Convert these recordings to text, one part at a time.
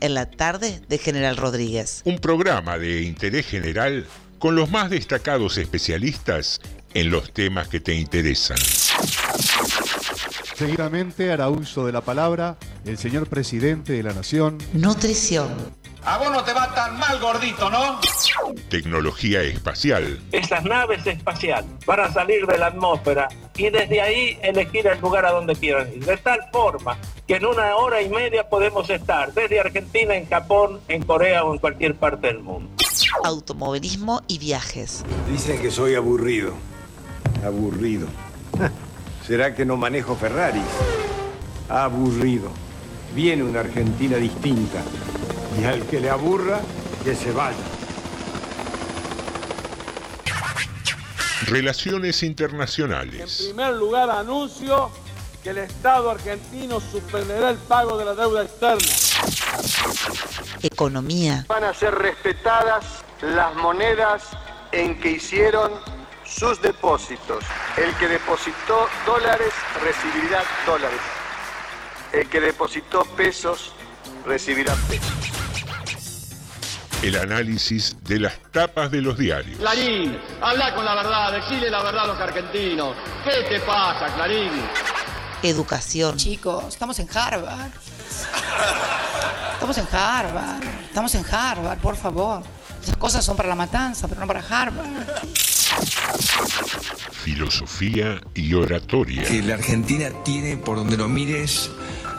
en la tarde de General Rodríguez. Un programa de interés general con los más destacados especialistas en los temas que te interesan. Seguidamente hará uso de la palabra el señor presidente de la Nación. Nutrición. A vos no te va tan mal, gordito, ¿no? Tecnología espacial. Estas naves espaciales van a salir de la atmósfera y desde ahí elegir el lugar a donde quieran ir. De tal forma que en una hora y media podemos estar desde Argentina, en Japón, en Corea o en cualquier parte del mundo. Automovilismo y viajes. Dicen que soy aburrido. Aburrido. ¿Será que no manejo Ferraris? Aburrido. Viene una Argentina distinta. Y al que le aburra, que se vaya. Relaciones internacionales. En primer lugar, anuncio que el Estado argentino suspenderá el pago de la deuda externa. Economía. Van a ser respetadas las monedas en que hicieron sus depósitos. El que depositó dólares recibirá dólares. El que depositó pesos recibirá pesos. El análisis de las tapas de los diarios. Clarín, habla con la verdad, decile la verdad a los argentinos. ¿Qué te pasa, Clarín? Educación. Chicos, estamos en Harvard. Estamos en Harvard. Estamos en Harvard, por favor. Esas cosas son para la matanza, pero no para Harvard. Filosofía y oratoria. Que la Argentina tiene, por donde lo mires,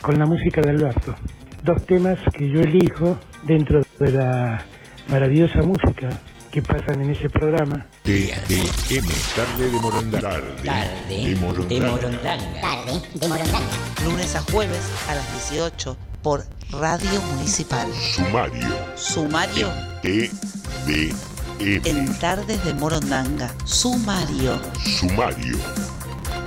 con la música de Alberto. Dos temas que yo elijo dentro de la maravillosa música que pasan en ese programa. TDM, tarde de Morondanga. Tarde, tarde de Morondanga. Tarde de Morondanga. Lunes a jueves a las 18 por Radio Municipal. Sumario. Sumario. TDM. En Tardes de Morondanga. Sumario. Sumario.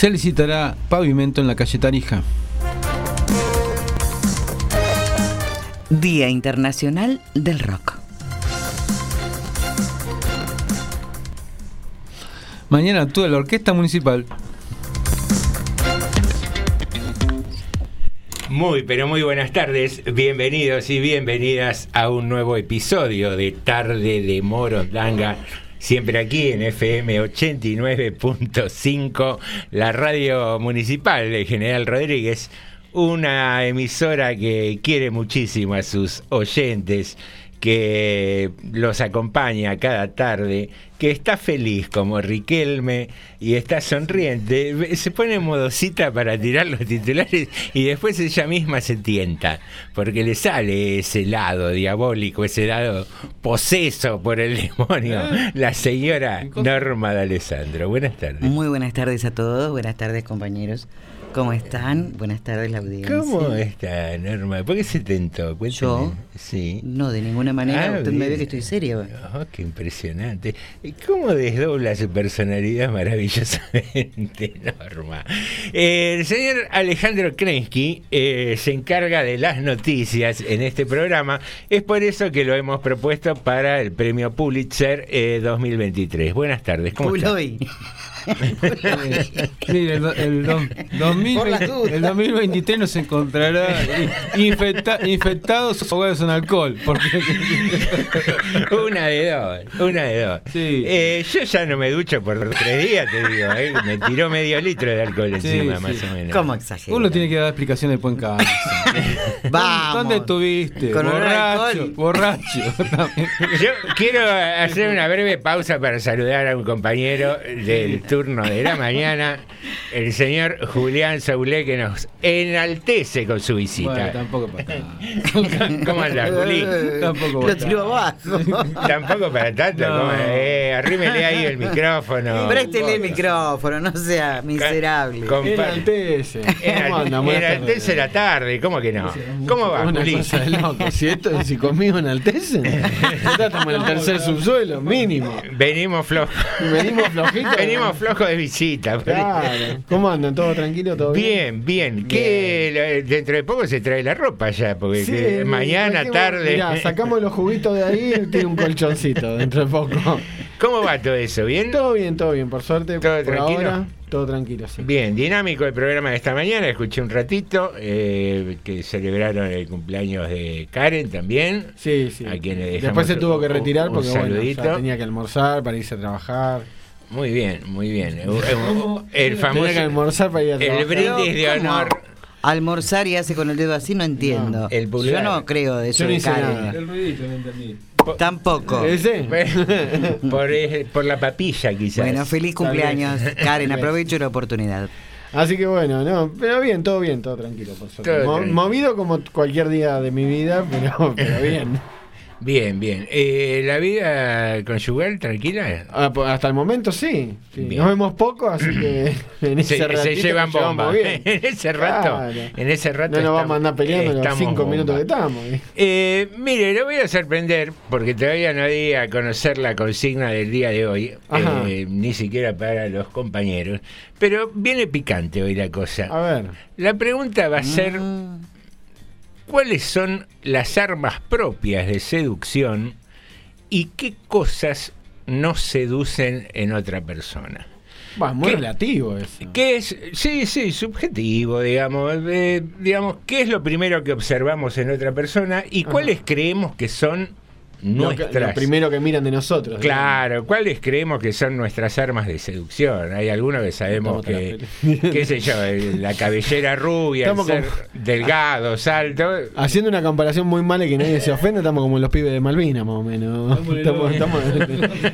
Se licitará pavimento en la calle Tarija. Día Internacional del Rock. Mañana actúa la Orquesta Municipal. Muy, pero muy buenas tardes. Bienvenidos y bienvenidas a un nuevo episodio de Tarde de Morondanga. Siempre aquí en FM 89.5, la radio municipal de General Rodríguez. Una emisora que quiere muchísimo a sus oyentes, que los acompaña cada tarde, que está feliz como Riquelme y está sonriente, se pone modosita para tirar los titulares y después ella misma se tienta, porque le sale ese lado diabólico, ese lado poseso por el demonio, la señora Norma de Alessandro. Buenas tardes. Muy buenas tardes a todos, buenas tardes compañeros. ¿Cómo están? Buenas tardes, la audiencia. ¿Cómo está, Norma? ¿Por qué se tentó? Cuéntame. ¿Yo? Sí. No, de ninguna manera. Ah, Usted me ve que estoy serio. Oh, qué impresionante. ¿Cómo desdobla su personalidad maravillosamente, Norma? Eh, el señor Alejandro Krensky eh, se encarga de las noticias en este programa. Es por eso que lo hemos propuesto para el premio Pulitzer eh, 2023. Buenas tardes. ¿Cómo está? Mire, el, do- el do- 2020 Por las dudas. el 2023 nos encontrará infecta- infectados ahogados en alcohol. Porque Una de dos, una de dos. Eh, yo ya no me ducho por tres días, te digo. eh. Me tiró medio litro de alcohol encima, sí. más o menos. ¿Cómo exagero? uno tiene que dar explicaciones después en casa. Vamos. ¿Dónde estuviste? Con borracho, borracho. Yo quiero hacer una breve pausa para saludar a un compañero del turno de la mañana, el señor Julián Saulé, que nos enaltece con su Bueno, visita. tampoco para tanto. ¿Cómo andás, Juli? Tampoco para tanto. abajo. Tampoco para tanto. Eh, arrímele ahí el micrófono. Préstele el micrófono, no sea miserable. Compa- Enaltece. Enaltece la tarde, ¿cómo que no? ¿Cómo va, Una Juli? cosa de loco. Si, esto, si conmigo enaltecen, estamos en el tercer subsuelo, mínimo. Venimos flojos. Venimos flojitos. Venimos flojos de visita. Claro. ¿Cómo andan? ¿Todo tranquilo? ¿Todo bien? Bien, bien. Que dentro de poco se trae la ropa ya, porque Sí, que mañana, tarde. Mirá, sacamos los juguitos de ahí tiene un colchoncito dentro de poco. ¿Cómo va todo eso? ¿Bien? Todo bien, todo bien, por suerte. ¿Todo por tranquilo? ahora, todo tranquilo, sí. Bien, dinámico el programa de esta mañana. Escuché un ratito eh, que celebraron el cumpleaños de Karen también. Sí, sí. A quien le Después se tuvo que retirar porque bueno, ya tenía que almorzar para irse a trabajar. Muy bien, muy bien. El famoso. Que almorzar para ir a El brindis de honor. Almorzar y hace con el dedo así, no entiendo. el pulgar. Yo no creo de eso Yo no hice Karen. nada. El ruidito, no entendí. Tampoco. ¿Ese? por, por la papilla, quizás. Bueno, feliz cumpleaños, Karen. Aprovecho la oportunidad. Así que bueno, no, pero bien, todo bien, todo tranquilo, por suerte. Todo Mo- movido como cualquier día de mi vida, pero, pero bien. Bien, bien. Eh, ¿La vida conyugal tranquila? Ah, pues, hasta el momento sí. sí. Nos vemos poco, así que en ese Se, se llevan bomba. bien. En ese rato. Claro. En ese rato. No nos vamos a andar peleando los estamos cinco bomba. minutos que estamos. ¿eh? Eh, mire, lo voy a sorprender porque todavía no di a conocer la consigna del día de hoy, eh, ni siquiera para los compañeros. Pero viene picante hoy la cosa. A ver. La pregunta va a ser: ¿cuáles son las armas propias de seducción y qué cosas no seducen en otra persona? Muy ¿Qué? relativo eso. ¿Qué es? Sí, sí, subjetivo, digamos. eh, digamos, ¿qué es lo primero que observamos en otra persona y cuáles creemos que son Lo, que- nuestras? lo primero que miran de nosotros. Claro, ¿cuáles creemos que son nuestras armas de seducción? Hay algunos que sabemos que, qué sé yo, el- la cabellera rubia, el Estamos ser como- delgados, alto. Haciendo una comparación muy mala y que nadie se ofenda, estamos como los pibes de Malvinas, más o menos. Estamos, estamos-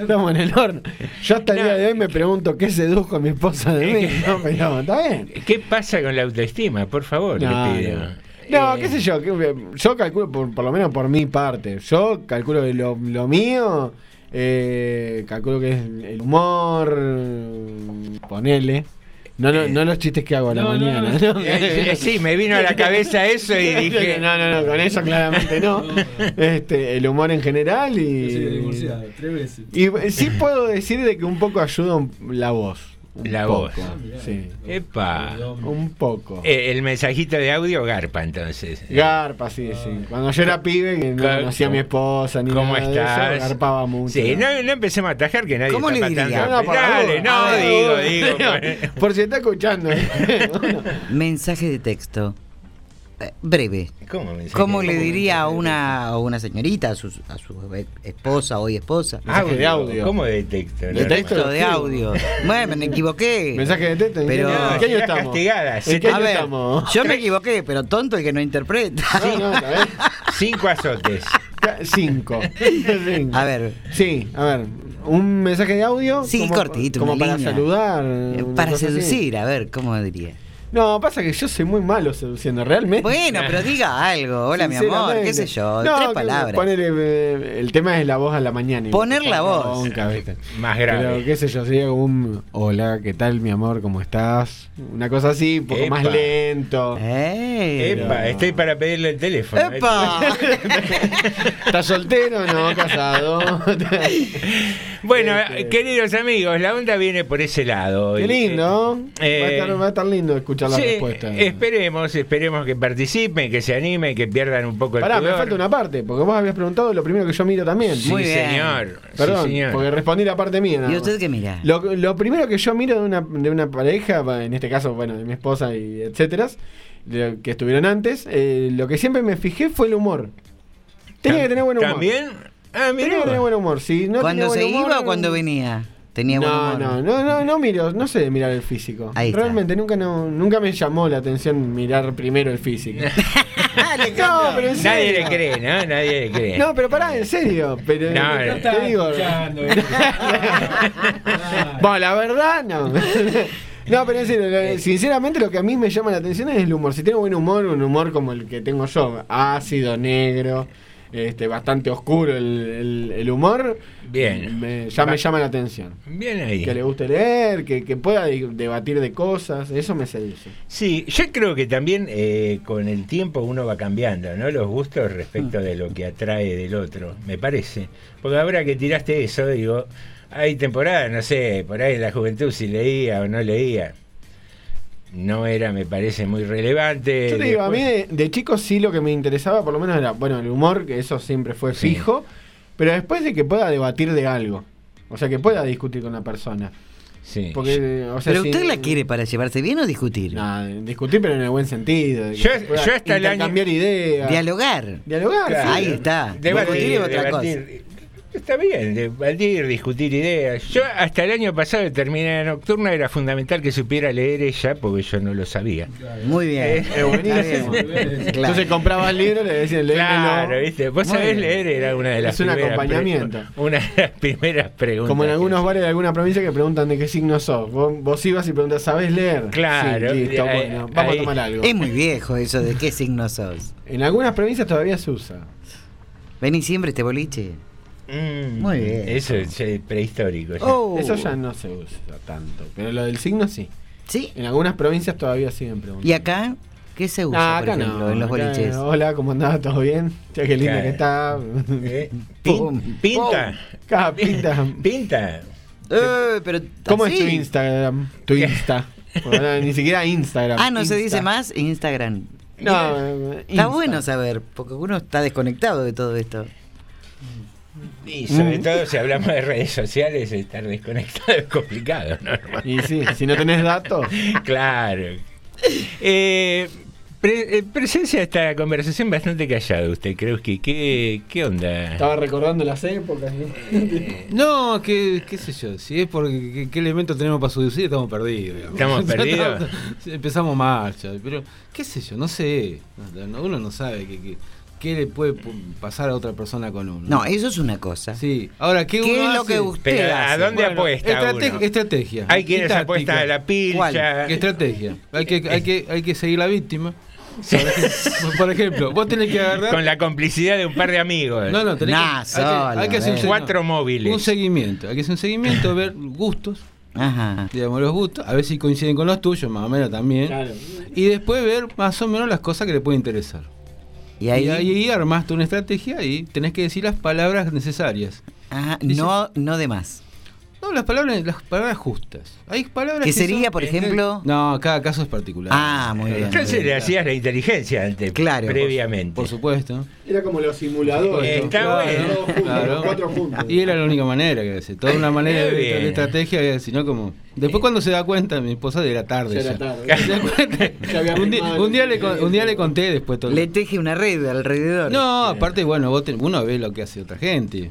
estamos en el horno. Yo hasta el día de hoy me pregunto qué sedujo a mi esposa de mí. No, pero está bien. ¿Qué pasa con la autoestima? Por favor, No, le pido. no. No, Eh, qué sé yo, que- yo calculo, por, por lo menos por mi parte, yo calculo que lo, lo mío, eh, calculo que es el humor, ponele. No, no, no los chistes que hago a la No, mañana. no. ¿no? Eh, sí, me vino a la cabeza eso y dije- No, no, no, con eso claramente no. Este, el humor en general y. tres veces. Y eh, sí puedo decir de que un poco ayuda la voz. Un La poco, voz. Sí. Epa. Un poco. Eh, el mensajito de audio garpa entonces. Garpa, sí, sí. Cuando yo era pibe, que no Co- conocía a mi esposa ni ¿Cómo nada estás? de eso, garpaba mucho. Sí, no, no empecemos a atajar que nadie ¿Cómo está le diría? No, Dale, no, digo, digo. por- Por si está escuchando. Mensaje de texto. Breve. ¿Cómo mensaje? ¿Cómo le ¿Cómo diría a una, a una señorita, a su, a su esposa, hoy esposa? Mensaje de audio. ¿Cómo de texto? De texto. De audio. Bueno, me equivoqué. Mensaje de texto. ¿en Pero- qué- ¿En qué año estamos? castigada. ¿En qué A año ver, estamos? yo me equivoqué, pero tonto el que no interpreta. No, no, está bien. Cinco azotes. Cinco. Cinco. A ver, Sí, a ver. Un mensaje de audio. Sí, como, cortito, Como para línea. saludar. para cosa así. seducir, a ver, ¿cómo diría? No, pasa que yo soy muy malo seduciendo, realmente. Bueno, pero diga algo. Hola, mi amor, qué sé yo. No, tres palabras. ponele, eh, el tema es la voz a la mañana. Poner la voz. bronca, ¿viste? Más grave. Pero qué sé yo, sería como un hola, ¿qué tal mi amor? ¿Cómo estás? Una cosa así, un poco Epa. más lento. ¡Eh! Epa, estoy para pedirle el teléfono. ¡Epa! ¿Estás soltero? No, casado. Bueno, Este- queridos amigos, la onda viene por ese lado. Qué lindo. Eh, va, a estar, va a estar lindo escuchar la Sí, respuesta. esperemos, esperemos que participen, que se animen, que pierdan un poco el Pará, me falta una parte, porque vos habías preguntado lo primero que yo miro también. Sí, señor. Perdón, sí, señor. porque respondí la parte mía. ¿Y usted qué mira? Lo, lo primero que yo miro de una, de una pareja, en este caso, bueno, de mi esposa y etcétera, de- que estuvieron antes, eh, lo que siempre me fijé fue el humor. Tenía que tener buen humor. ¿También? Ah, Tenía mira. que tener buen humor. Si no ¿Cuando tenía se buen humor, iba o cuando venía? Tenía buen no, humor. no, no, no, no miro, no sé mirar el físico. Ahí está. Realmente nunca no, nunca me llamó la atención mirar primero el físico. no, pero en Nadie le cree, ¿no? Nadie le cree. No, pero pará, en serio. Pero No, te, no. te digo. bueno, la verdad, no. No, pero en serio, sinceramente lo que a mí me llama la atención es el humor. Si tengo buen humor, un humor como el que tengo yo, ácido, negro, este, bastante oscuro el, el- el humor, Bien. me- ya me llama la atención. Bien ahí. Que le guste leer, que, que pueda debatir de cosas, eso me seduce. Sí, yo creo que también eh, con el tiempo uno va cambiando, ¿no? Los gustos respecto de lo que atrae del otro, me parece. Porque ahora que tiraste eso, digo, hay temporadas, no sé, por ahí en la juventud si leía o no leía. No era, me parece, muy relevante. Yo te digo, a mí de, de chico sí lo que me interesaba, por lo menos era, bueno, el humor, que eso siempre fue Sí. fijo, pero después de que pueda debatir de algo. O sea, que pueda discutir con la persona. Sí. Porque, o sea, ¿Pero si- usted la quiere para llevarse bien o discutir? Nah, discutir, pero en el buen sentido. Yo- yo hasta el año- intercambiar ideas. Dialogar. Dialogar, Claro. sí. Ahí está. Debatir, Discutir es otra debatir. Está bien, debatir, discutir ideas. Yo hasta el año pasado de terminar la nocturna era fundamental que supiera leer ella porque yo no lo sabía. Muy bien. Es buenísimo. Claro. Entonces comprabas el libro y le decían, léemelo. Claro, ¿viste? Vos Muy sabés bien. leer, era una de las Es un primeras acompañamiento. pre- una de las primeras preguntas. Como en algunos bares de alguna provincia que preguntan de qué signo sos. Vos, vos ibas y preguntas, ¿sabés leer? Claro, Sí, listo, ahí- bueno, vamos ahí- a tomar algo. Es muy viejo eso de qué signo sos. En algunas provincias todavía se usa. Vení siempre este boliche. Mm, Muy bien. Eso es eh, prehistórico. ya. Oh. Eso ya no se usa tanto. Pero lo del signo sí. ¿Sí? En algunas provincias todavía siguen preguntando. ¿Y acá? ¿Qué se usa, Ah, por acá ejemplo, no. en los acá, boliches? Hola, ¿cómo andás? ¿Todo bien? Che, qué lindo Claro. que está. ¿Eh? Pin- pinta. Acá, pinta. Pinta. Eh, pero ¿Cómo es así. tu Instagram? Tu Insta. Ni siquiera Instagram. Ah, no se dice más Instagram. No, eh, Está bueno saber, porque uno está desconectado de todo esto. Y sobre Mm. todo si hablamos de redes sociales, estar desconectado es complicado, ¿no? Y sí, si no tenés datos. Claro. Eh, pre- eh, presencia de esta conversación bastante callado usted, creo que ¿qué, qué onda? Estaba recordando las épocas. ¿no? No, qué, qué sé yo, si es porque qué, qué elemento tenemos para seducir, estamos perdidos. digamos. ¿Estamos perdidos? Empezamos mal, ya, pero qué sé yo, no sé. No, Uno no sabe qué, qué, qué le puede pu- pasar a otra persona con uno. No, eso es una cosa. Sí, ahora, ¿qué, ¿Qué uno es lo hace? que usted Pero ¿a dónde Bueno, apuesta estrate- uno? Estrategia. Hay quienes apuestan a la pilcha. ¿Cuál? ¿Qué estrategia? Hay que, hay que, hay que seguir la víctima. Por ejemplo, por ejemplo, vos tenés que agarrar. Con la complicidad de un par de amigos. No, no, tenés Nah, que, hay que, hay que hacer un, solo, se- Cuatro no, móviles. un seguimiento. Hay que hacer un seguimiento, ver gustos, Ajá. digamos, los gustos, a ver si coinciden con los tuyos, más o menos también. Claro. Y después ver más o menos las cosas que le pueden interesar. Y ahí, Y ahí armaste una estrategia y tenés que decir las palabras necesarias. ajá, Dice- no, no de más. No, las palabras, las palabras justas. Hay palabras ¿Qué que sería, son- por ejemplo? No, cada caso es particular. Ah, muy bien. Entonces le hacías la inteligencia antes, Claro. previamente. Por supuesto. Era como los simuladores. Está Claro, bueno. Claro. cuatro juntos. Y era la única manera que hace. Toda una manera de, de estrategia, sino como. Después, cuando se da cuenta, mi esposa era tarde. Ya Ya era tarde. Se da cuenta. Ya había un, día, un día le, con- un día le conté después todo. Le teje una red alrededor. No, aparte, bueno, vos ten- uno ve lo que hace otra gente.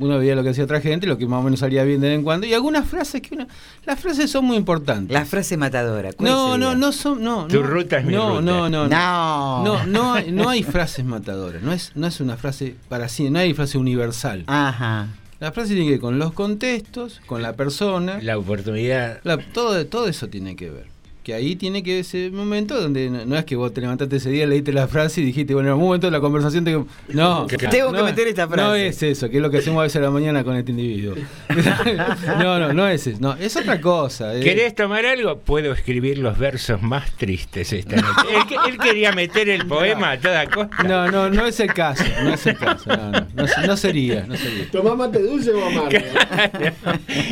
Uno veía lo que hacía otra gente, lo que más o menos salía bien de vez en cuando. Y algunas frases que una. Las frases son muy importantes. La frase matadora. ¿cuál No, sería? no, no son. No, Tu no, ruta es mi no, ruta. No, no, no. No. No, no hay, no hay frases matadoras. No es, no es una frase para sí, no hay frase universal. Ajá. La frase tiene que ver con los contextos, con la persona. La oportunidad. La- todo, todo eso tiene que ver. Que ahí tiene que ese momento donde no, no es que vos te levantaste ese día, leíste la frase y dijiste, bueno, en algún momento de la conversación tengo, no, Tengo que no, meter esta No frase. es eso, que es lo que hacemos a veces a la mañana con este individuo. no, no, no es eso, no, es otra cosa. eh. ¿Querés tomar algo? Puedo escribir los versos más tristes esta noche. él, que- él quería meter el poema a toda costa. No, no, no es el caso, no es el caso, no, no, no, no sería, no sería. ¿Tomás mate dulce o amargo?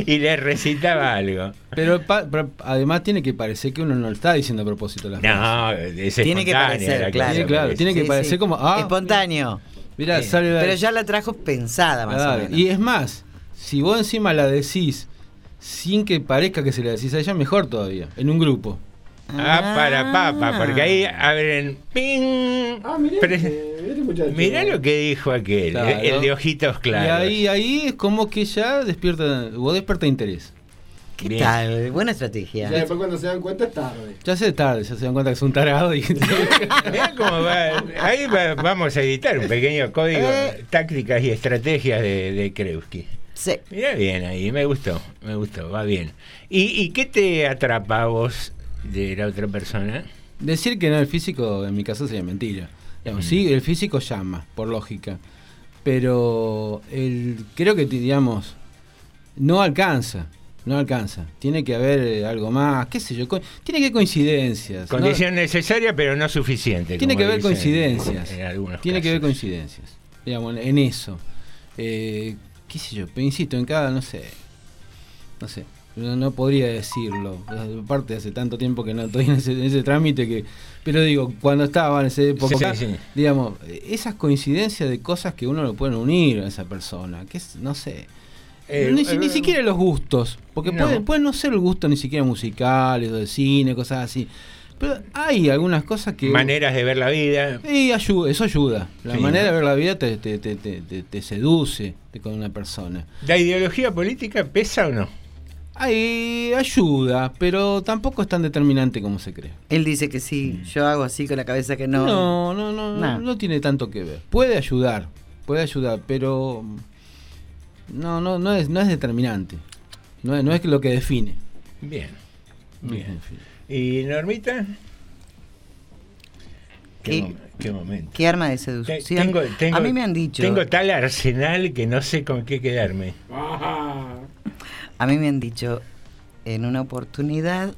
y le recitaba algo. Pero, pa- pero además tiene que parecer que uno no lo está diciendo a propósito las No, es Tiene que parecer, la claro. tiene que Sí, parecer sí. como, ah, Espontáneo. Sale la- Pero ya la trajo pensada más Claro, o menos. Y es más, si vos encima la decís sin que parezca que se la decís a ella, mejor todavía, en un grupo. Ah, para papa, porque ahí abren. ¡Ping! Ah, mirá, Pero- este, este muchacho. Mirá lo que dijo aquel, Claro. el de ojitos claros. Y ahí, ahí es como que ya despierta, vos desperta interés. ¿Qué Bien. tal? Buena estrategia. Ya después cuando se dan cuenta es tarde. Ya se tarde, ya se dan cuenta que es un tarado y cómo va. Ahí va- vamos a editar un pequeño código Eh. tácticas y estrategias de, de Krewski. Sí. Mirá bien ahí, me gustó, me gustó, va bien. ¿Y, y qué te atrapa a vos de la otra persona? Decir que no el físico, en mi caso, sería mentira. Digamos, Sí, el físico llama, por lógica. Pero el, creo que, digamos, no alcanza. No alcanza. Tiene que haber eh, algo más, qué sé yo. Tiene que haber coincidencias. ¿no? Condición necesaria, pero no suficiente. Tiene que haber coincidencias. en algunos Tiene que haber casos. coincidencias. Digamos, en eso. Eh, qué sé yo, pero insisto, en cada, no sé. No sé. No, no podría decirlo. Aparte, hace tanto tiempo que no estoy en ese, en ese trámite que. Pero digo, cuando estaba en esa época, Sí, sí. digamos, esas coincidencias de cosas que uno lo puede unir a esa persona, que es, no sé. Eh, ni, si- ni eh, siquiera los gustos, porque no. pueden, pueden no ser el gusto ni siquiera musicales o de cine, cosas así. Pero hay algunas cosas que. Maneras de ver la vida. Y ayuda, eso ayuda. La Sí. manera de ver la vida te, te, te, te, te- te seduce con una persona. ¿La ideología política pesa o no? Ahí ayuda, pero tampoco es tan determinante como se cree. Él dice que sí. Yo hago así con la cabeza que no. No, no, no, no, no tiene tanto que ver. Puede ayudar, puede ayudar, pero no, no, no es, no es determinante. No es, no es lo que define. Bien. Bien. ¿Y Normita? ¿Qué, ¿Qué- mom- qué momento? ¿Qué arma de seducción? Tengo, tengo- a mí me han dicho. Tengo tal arsenal que no sé con qué quedarme. A mí me han dicho en una oportunidad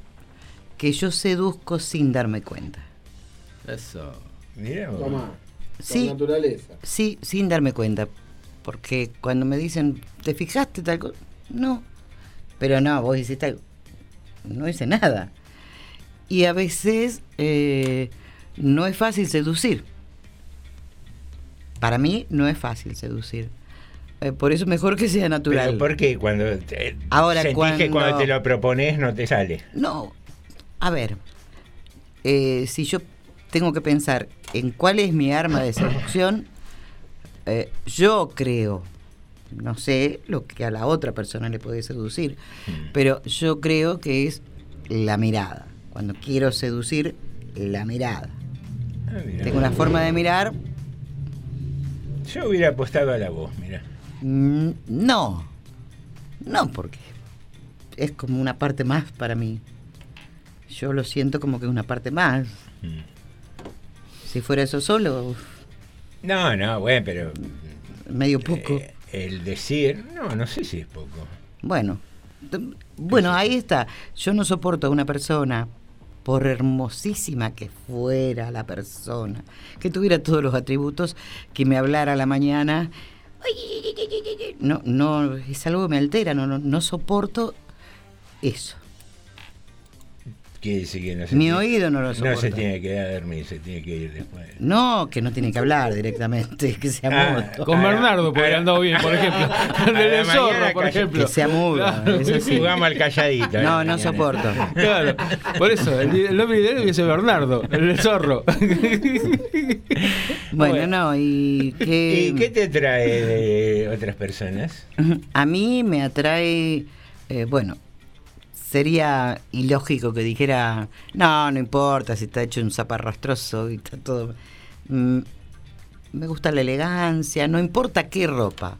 que yo seduzco sin darme cuenta. Eso. Mira. Toma. Sí. Naturaleza. Sí, sin darme cuenta. Porque cuando me dicen, ¿te fijaste tal cosa? No. Pero no, vos hiciste algo. No hice nada. Y a veces eh, no es fácil seducir. Para mí no es fácil seducir. Eh, por eso mejor que sea natural. Pero ¿por qué? Cuando te, Ahora, sentís que cuando- cuando te lo propones no te sale. No, a ver, eh, si yo tengo que pensar en cuál es mi arma de seducción, eh, yo creo, no sé lo que a la otra persona le puede seducir, pero yo creo que es la mirada. Cuando quiero seducir, la mirada. Ah, mira. Tengo una forma de mirar, Yo hubiera apostado a la voz, mira. mm, no, no porque es como una parte más para mí. Yo lo siento como que es una parte más. Si fuera eso solo, uf, No, no, bueno, pero medio poco. eh, el decir, no, no sé si es poco. Bueno, bueno, ahí está. Yo no soporto a una persona, por hermosísima que fuera la persona, que tuviera todos los atributos, que me hablara a la mañana. No, no, es algo que me altera, no, no, no soporto eso. Quiere decir que no se Mi tiene- oído no lo No se soporta. tiene que quedar a dormir, se tiene que ir después. No, que no tiene que hablar directamente, que sea Ah, mudo. Con Bernardo podría andar bien, por ejemplo. El la del zorro, mañana por ejemplo. Que sea mudo, Claro. eso sí. Jugamos al calladito. No, ¿eh? no soporto. Claro, por eso, el, el nombre ideal hubiese Bernardo, el del zorro. Bueno, no, y que... ¿Y qué te trae de otras personas? A mí me atrae, eh, bueno, sería ilógico que dijera, no, no importa si está hecho un zaparrastroso y está todo... Mm, me gusta la elegancia, no importa qué ropa.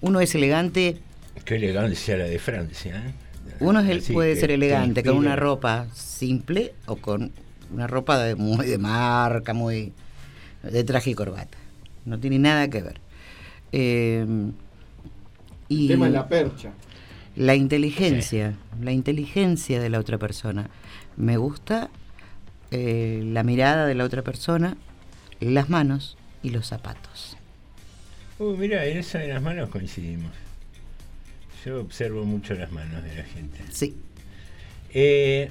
Uno es elegante, Qué elegancia la de Francia. ¿eh? Uno es el, Así puede ser te elegante con una ropa simple o con una ropa de, muy de marca, muy de traje y corbata. No tiene nada que ver. Eh, y El tema es la percha. La inteligencia, la inteligencia de la otra persona. Me gusta eh, la mirada de la otra persona, las manos y los zapatos. Uh, mira, en eso de las manos coincidimos. Yo observo mucho las manos de la gente. Sí. Eh,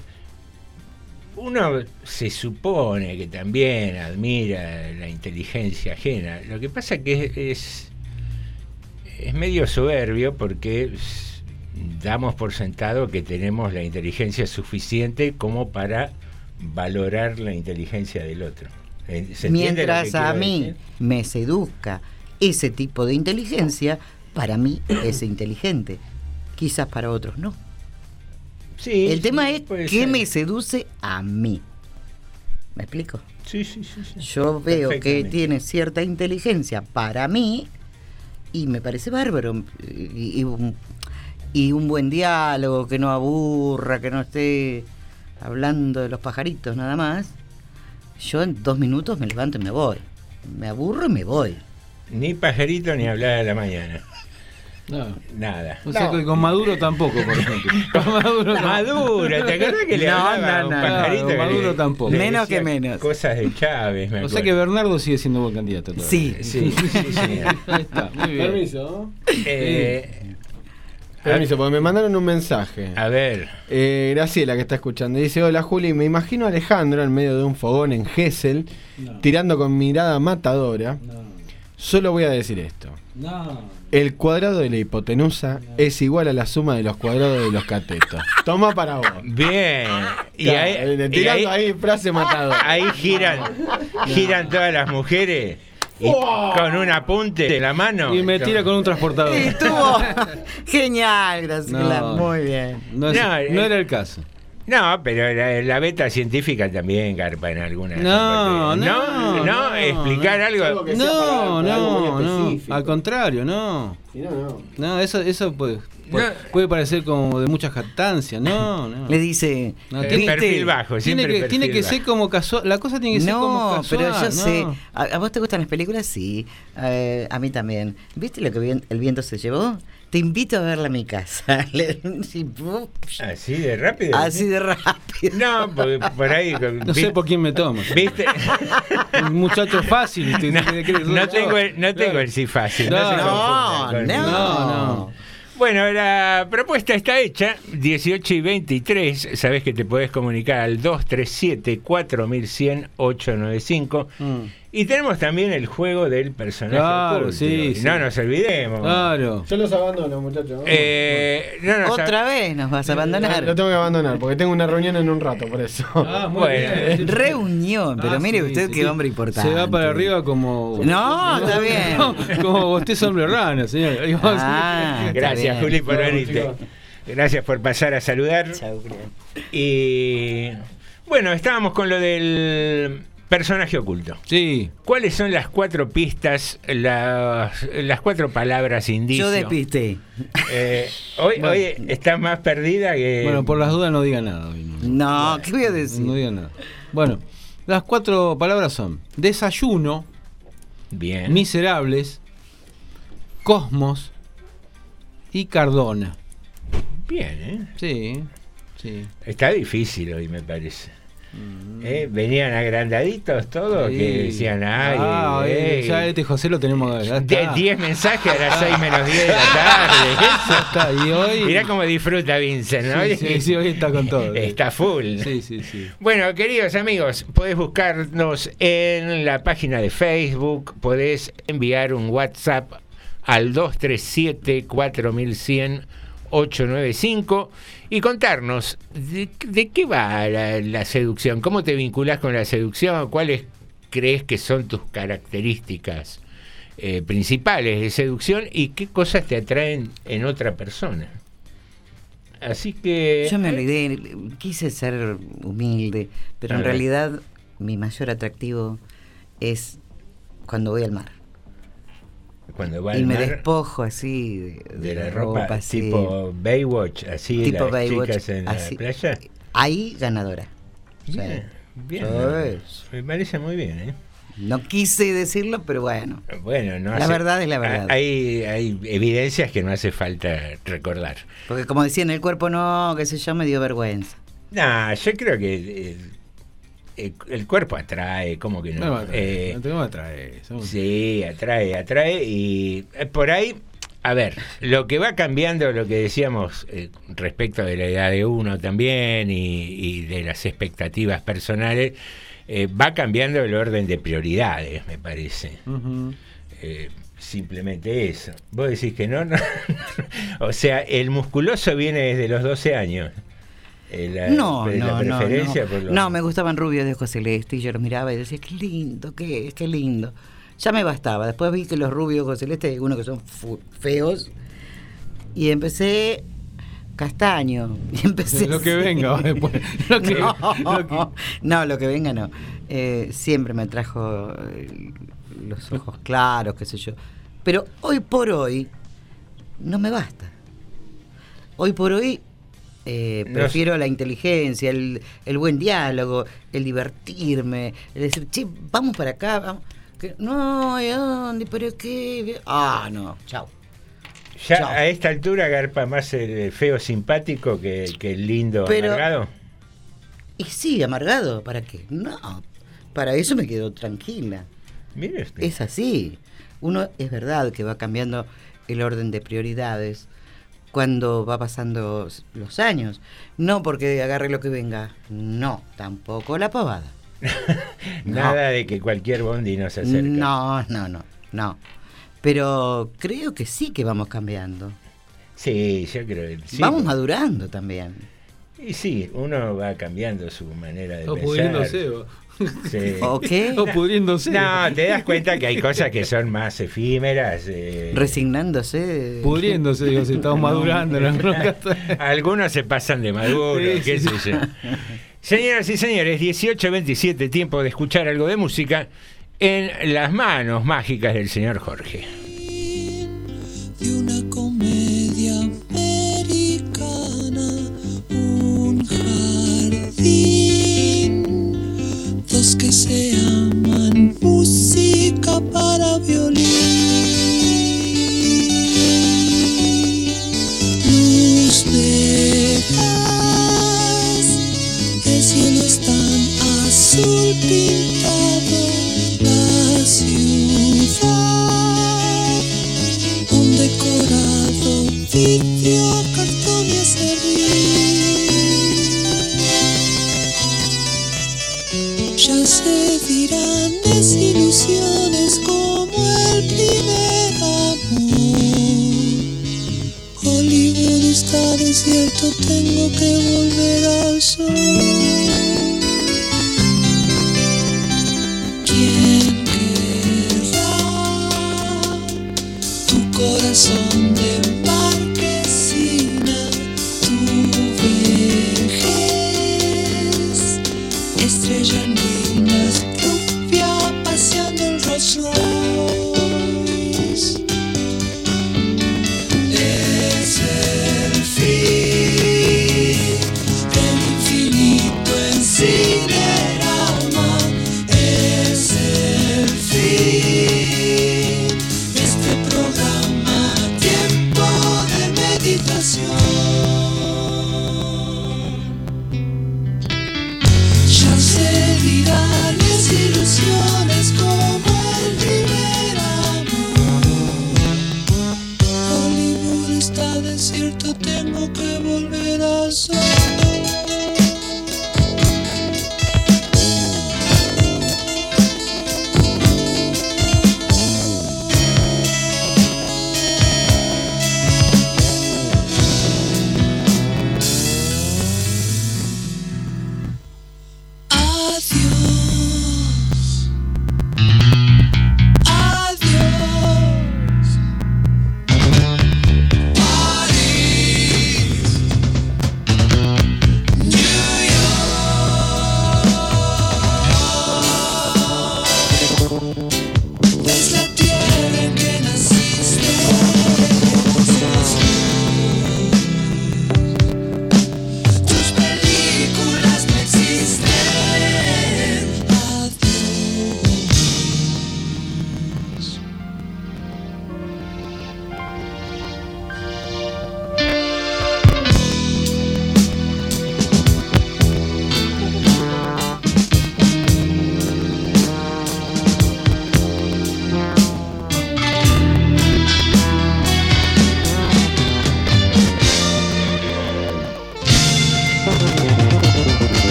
uno se supone que también admira la inteligencia ajena. Lo que pasa que es, es, es medio soberbio porque damos por sentado que tenemos la inteligencia suficiente como para valorar la inteligencia del otro. Eh, ¿se entiende lo que Mientras a mí decir? me seduzca ese tipo de inteligencia, para mí es inteligente. Quizás para otros no. Sí, El tema es qué ser. me seduce a mí. ¿Me explico? Sí, sí, sí. sí. Yo veo que tiene cierta inteligencia para mí y me parece bárbaro. Y, y un, y un buen diálogo que no aburra, que no esté hablando de los pajaritos nada más. Yo en dos minutos me levanto y me voy. Me aburro y me voy. Ni pajarito ni hablar a la mañana. No. Nada. O sea que con Maduro tampoco, por ejemplo. Con Maduro, no. Maduro, ¿te acuerdas que le No, hablaba a no, un no, pajarito? no, que Maduro le- tampoco. le Menos que menos. Cosas de Chávez, me O sea que Bernardo sigue siendo buen candidato todavía. Sí. Sí, sí, sí. Ahí está, muy bien. Permiso. Eh, Permiso, porque me mandaron un mensaje. a ver, Eh, Graciela, que está escuchando, dice: Hola Juli, me imagino a Alejandro en medio de un fogón en Gessel, tirando con mirada matadora. Solo voy a decir esto: No. el cuadrado de la hipotenusa es igual a la suma de los cuadrados de los catetos. Toma para vos. bien. Y Claro, ahí, eh, y tirando ahí- ahí, frase matadora. ahí giran, giran todas las mujeres y con un apunte en la mano. Y me tira con un transportador. Y estuvo genial, Graciela. No. Muy bien. No, es- No, no eh, era el caso. No, pero la, la beta científica también garpa en algunas. No, no, no, no, explicar Algo No, no, no. Al contrario, no. Si no, no. No, eso, eso puede, puede, puede parecer como de mucha jactancia. No, no. Le dice, No, Eh, tiene- perfil bajo, Tiene que, perfil tiene que bajo. ser como casual. La cosa tiene que ser como No, casual. pero yo no. sé. ¿A, a vos te gustan las películas? Sí. Eh, a mí también. ¿Viste lo que el viento se llevó? Te invito a verla a mi casa. Así de rápido. Así de rápido. No, por, por ahí. No sé por quién me tomo. ¿Viste? Un muchacho fácil. ¿te- No, no tengo el, no tengo el sí fácil. No, No, Bueno, la propuesta está hecha, 18 y 23. Sabés que te podés comunicar al 237-4100-895. Mm. Y tenemos también el juego del personaje. Claro, oculto. sí, sí. No nos olvidemos. Claro. Yo los abandono, muchachos. Eh, no nos Otra vez nos vas a Lo abandonar. tengo que abandonar porque tengo una reunión en un rato, por eso. Ah, muy Bueno. bien. Reunión, pero Ah, mire sí, usted sí, qué sí. hombre importante. Se va para arriba como. No, está bien. como usted es hombre rana, señor. Ah, está Gracias, bien. Juli, por No, venirte. Gracias por pasar a saludar. Chau, Julián. Y bueno, estábamos con lo del personaje oculto. Sí. ¿Cuáles son las cuatro pistas, las, las cuatro palabras indicios? Yo despisté. Eh, hoy, Bueno. hoy está más perdida que. Bueno, por las dudas no diga nada. hoy, no. No, ¿qué voy a decir? No diga nada. Bueno, las cuatro palabras son desayuno, Bien. miserables, cosmos y Cardona. Bien, ¿eh? Sí, sí. Está difícil hoy, me parece. ¿Eh? Venían agrandaditos todos Sí. que decían, ay, Ah, eh, ya este José lo tenemos. ya Die- está. 10 mensajes a las 6 menos 10 de la tarde. Ya está, y hoy. Mirá cómo disfruta Vincent, ¿no? Sí, sí, sí, hoy está con todo. Está full. Sí, sí, sí. Bueno, queridos amigos, podés buscarnos en la página de Facebook, podés enviar un WhatsApp al 237-4100-895 y contarnos de, de qué va la, la seducción, cómo te vinculás con la seducción, cuáles crees que son tus características eh, principales de seducción y qué cosas te atraen en otra persona. Así que... Yo me olvidé, quise ser humilde, pero en realidad mi mayor atractivo es cuando voy al mar. Cuando va al y me mar, despojo así de, de la ropa, así. tipo Baywatch, así Tipo las Baywatch, chicas en así. la playa. Ahí ganadora. Bien, bien. Sí. Me parece muy bien, ¿eh? No quise decirlo, pero bueno. Bueno, no La hace- verdad es la verdad. Hay, hay evidencias que no hace falta recordar. Porque como decían, el cuerpo no, qué sé yo, me dio vergüenza. No, yo creo que eh, el, el cuerpo atrae, como que no. No, atrae, Eh, no te va a atraer. somos- Sí, atrae, atrae y eh, por ahí, a ver, lo que va cambiando, lo que decíamos eh, respecto de la edad de uno también y, y de las expectativas personales, eh, va cambiando el orden de prioridades, me parece. Eh, simplemente eso. Vos decís que no, no. o sea, el musculoso viene desde los 12 años. Eh, la, No, la no, no, preferencia no. por los- No, me gustaban rubios de ojos celeste y yo los miraba y decía, qué lindo, qué, qué lindo. Ya me bastaba. Después vi que los rubios de ojos celeste hay algunos que son feos y empecé castaño. Y empecé Lo que venga después. Lo que- no, lo que- no, lo que venga no. Eh, siempre me trajo eh, los ojos claros, qué sé yo. Pero hoy por hoy no me basta. Hoy por hoy eh, No prefiero la inteligencia, el, el buen diálogo, el divertirme, el decir, che, vamos para acá, vamos. No, ¿y dónde? ¿Pero qué? Ah, no, chao. Ya Chao. a esta altura agarpa más el feo simpático que, que el lindo Pero- amargado. Y sí, amargado, ¿para qué? No, para eso me quedo tranquila. Mire usted. Es así. Uno es verdad que va cambiando el orden de prioridades cuando va pasando los años. No porque agarre lo que venga. No, tampoco la pavada. Nada de que cualquier bondi nos acerca. No, no, no, no. Pero creo que sí que vamos cambiando. Sí, yo creo que sí. vamos madurando también. Y sí, uno va cambiando su manera de O pensar. Sí. ¿O qué? o pudriéndose. No, te das cuenta que hay cosas que son más efímeras. eh, Resignándose. Pudriéndose, digo, si estamos madurando. ¿no? Algunos se pasan de maduro, Sí, qué sí, sé sí. yo. Señoras y señores, 18.27, tiempo de escuchar algo de música en las manos mágicas del señor Jorge. Desierto, tengo que volver al sol.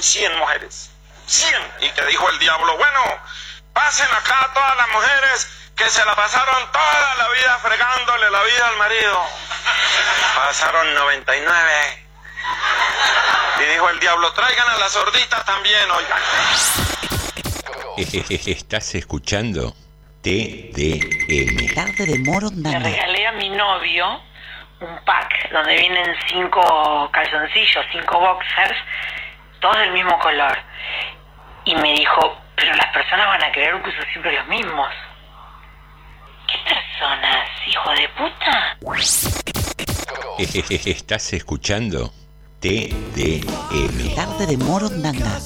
Llegaron 100 mujeres. 100. Y que dijo el diablo, bueno, pasen acá todas las mujeres que se la pasaron toda la vida fregándole la vida al marido. Pasaron 99. Y dijo el diablo, traigan a las sorditas también, oigan. Estás escuchando TDM. Tarde de Le Morondanga. regalé a mi novio un pack donde vienen cinco calzoncillos, cinco boxers, todos del mismo color. Y me dijo, pero las personas van a creer que uso siempre los mismos. ¿Qué personas, hijo de puta? Estás escuchando TDM. Tarde de Morondanga.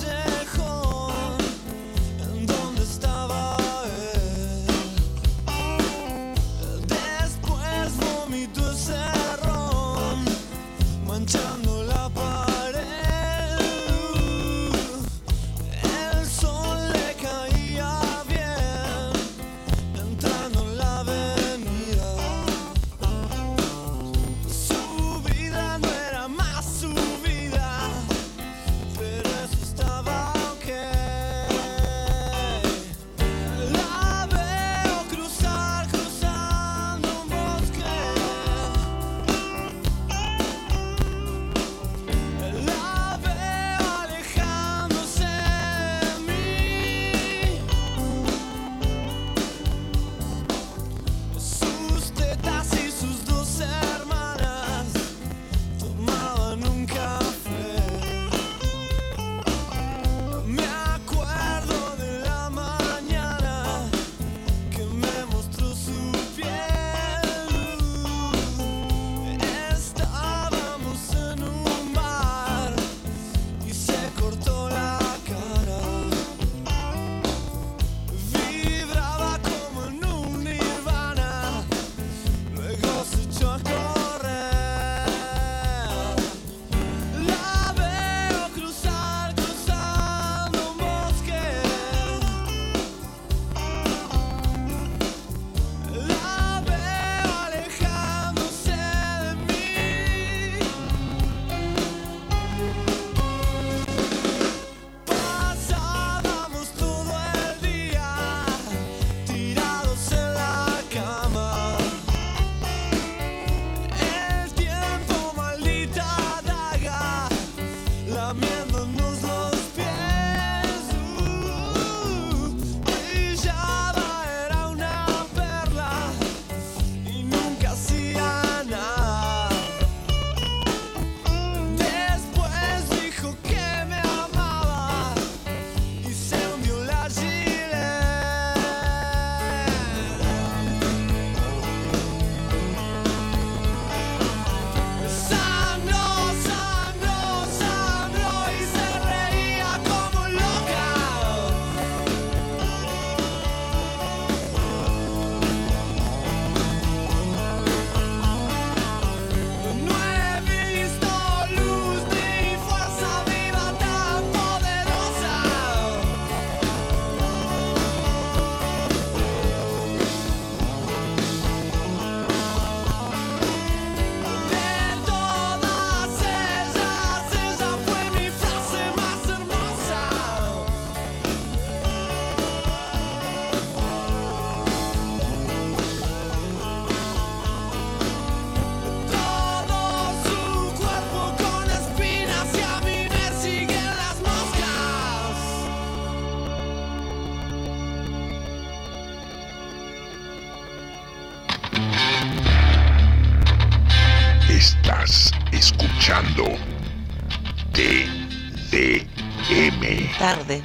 Tarde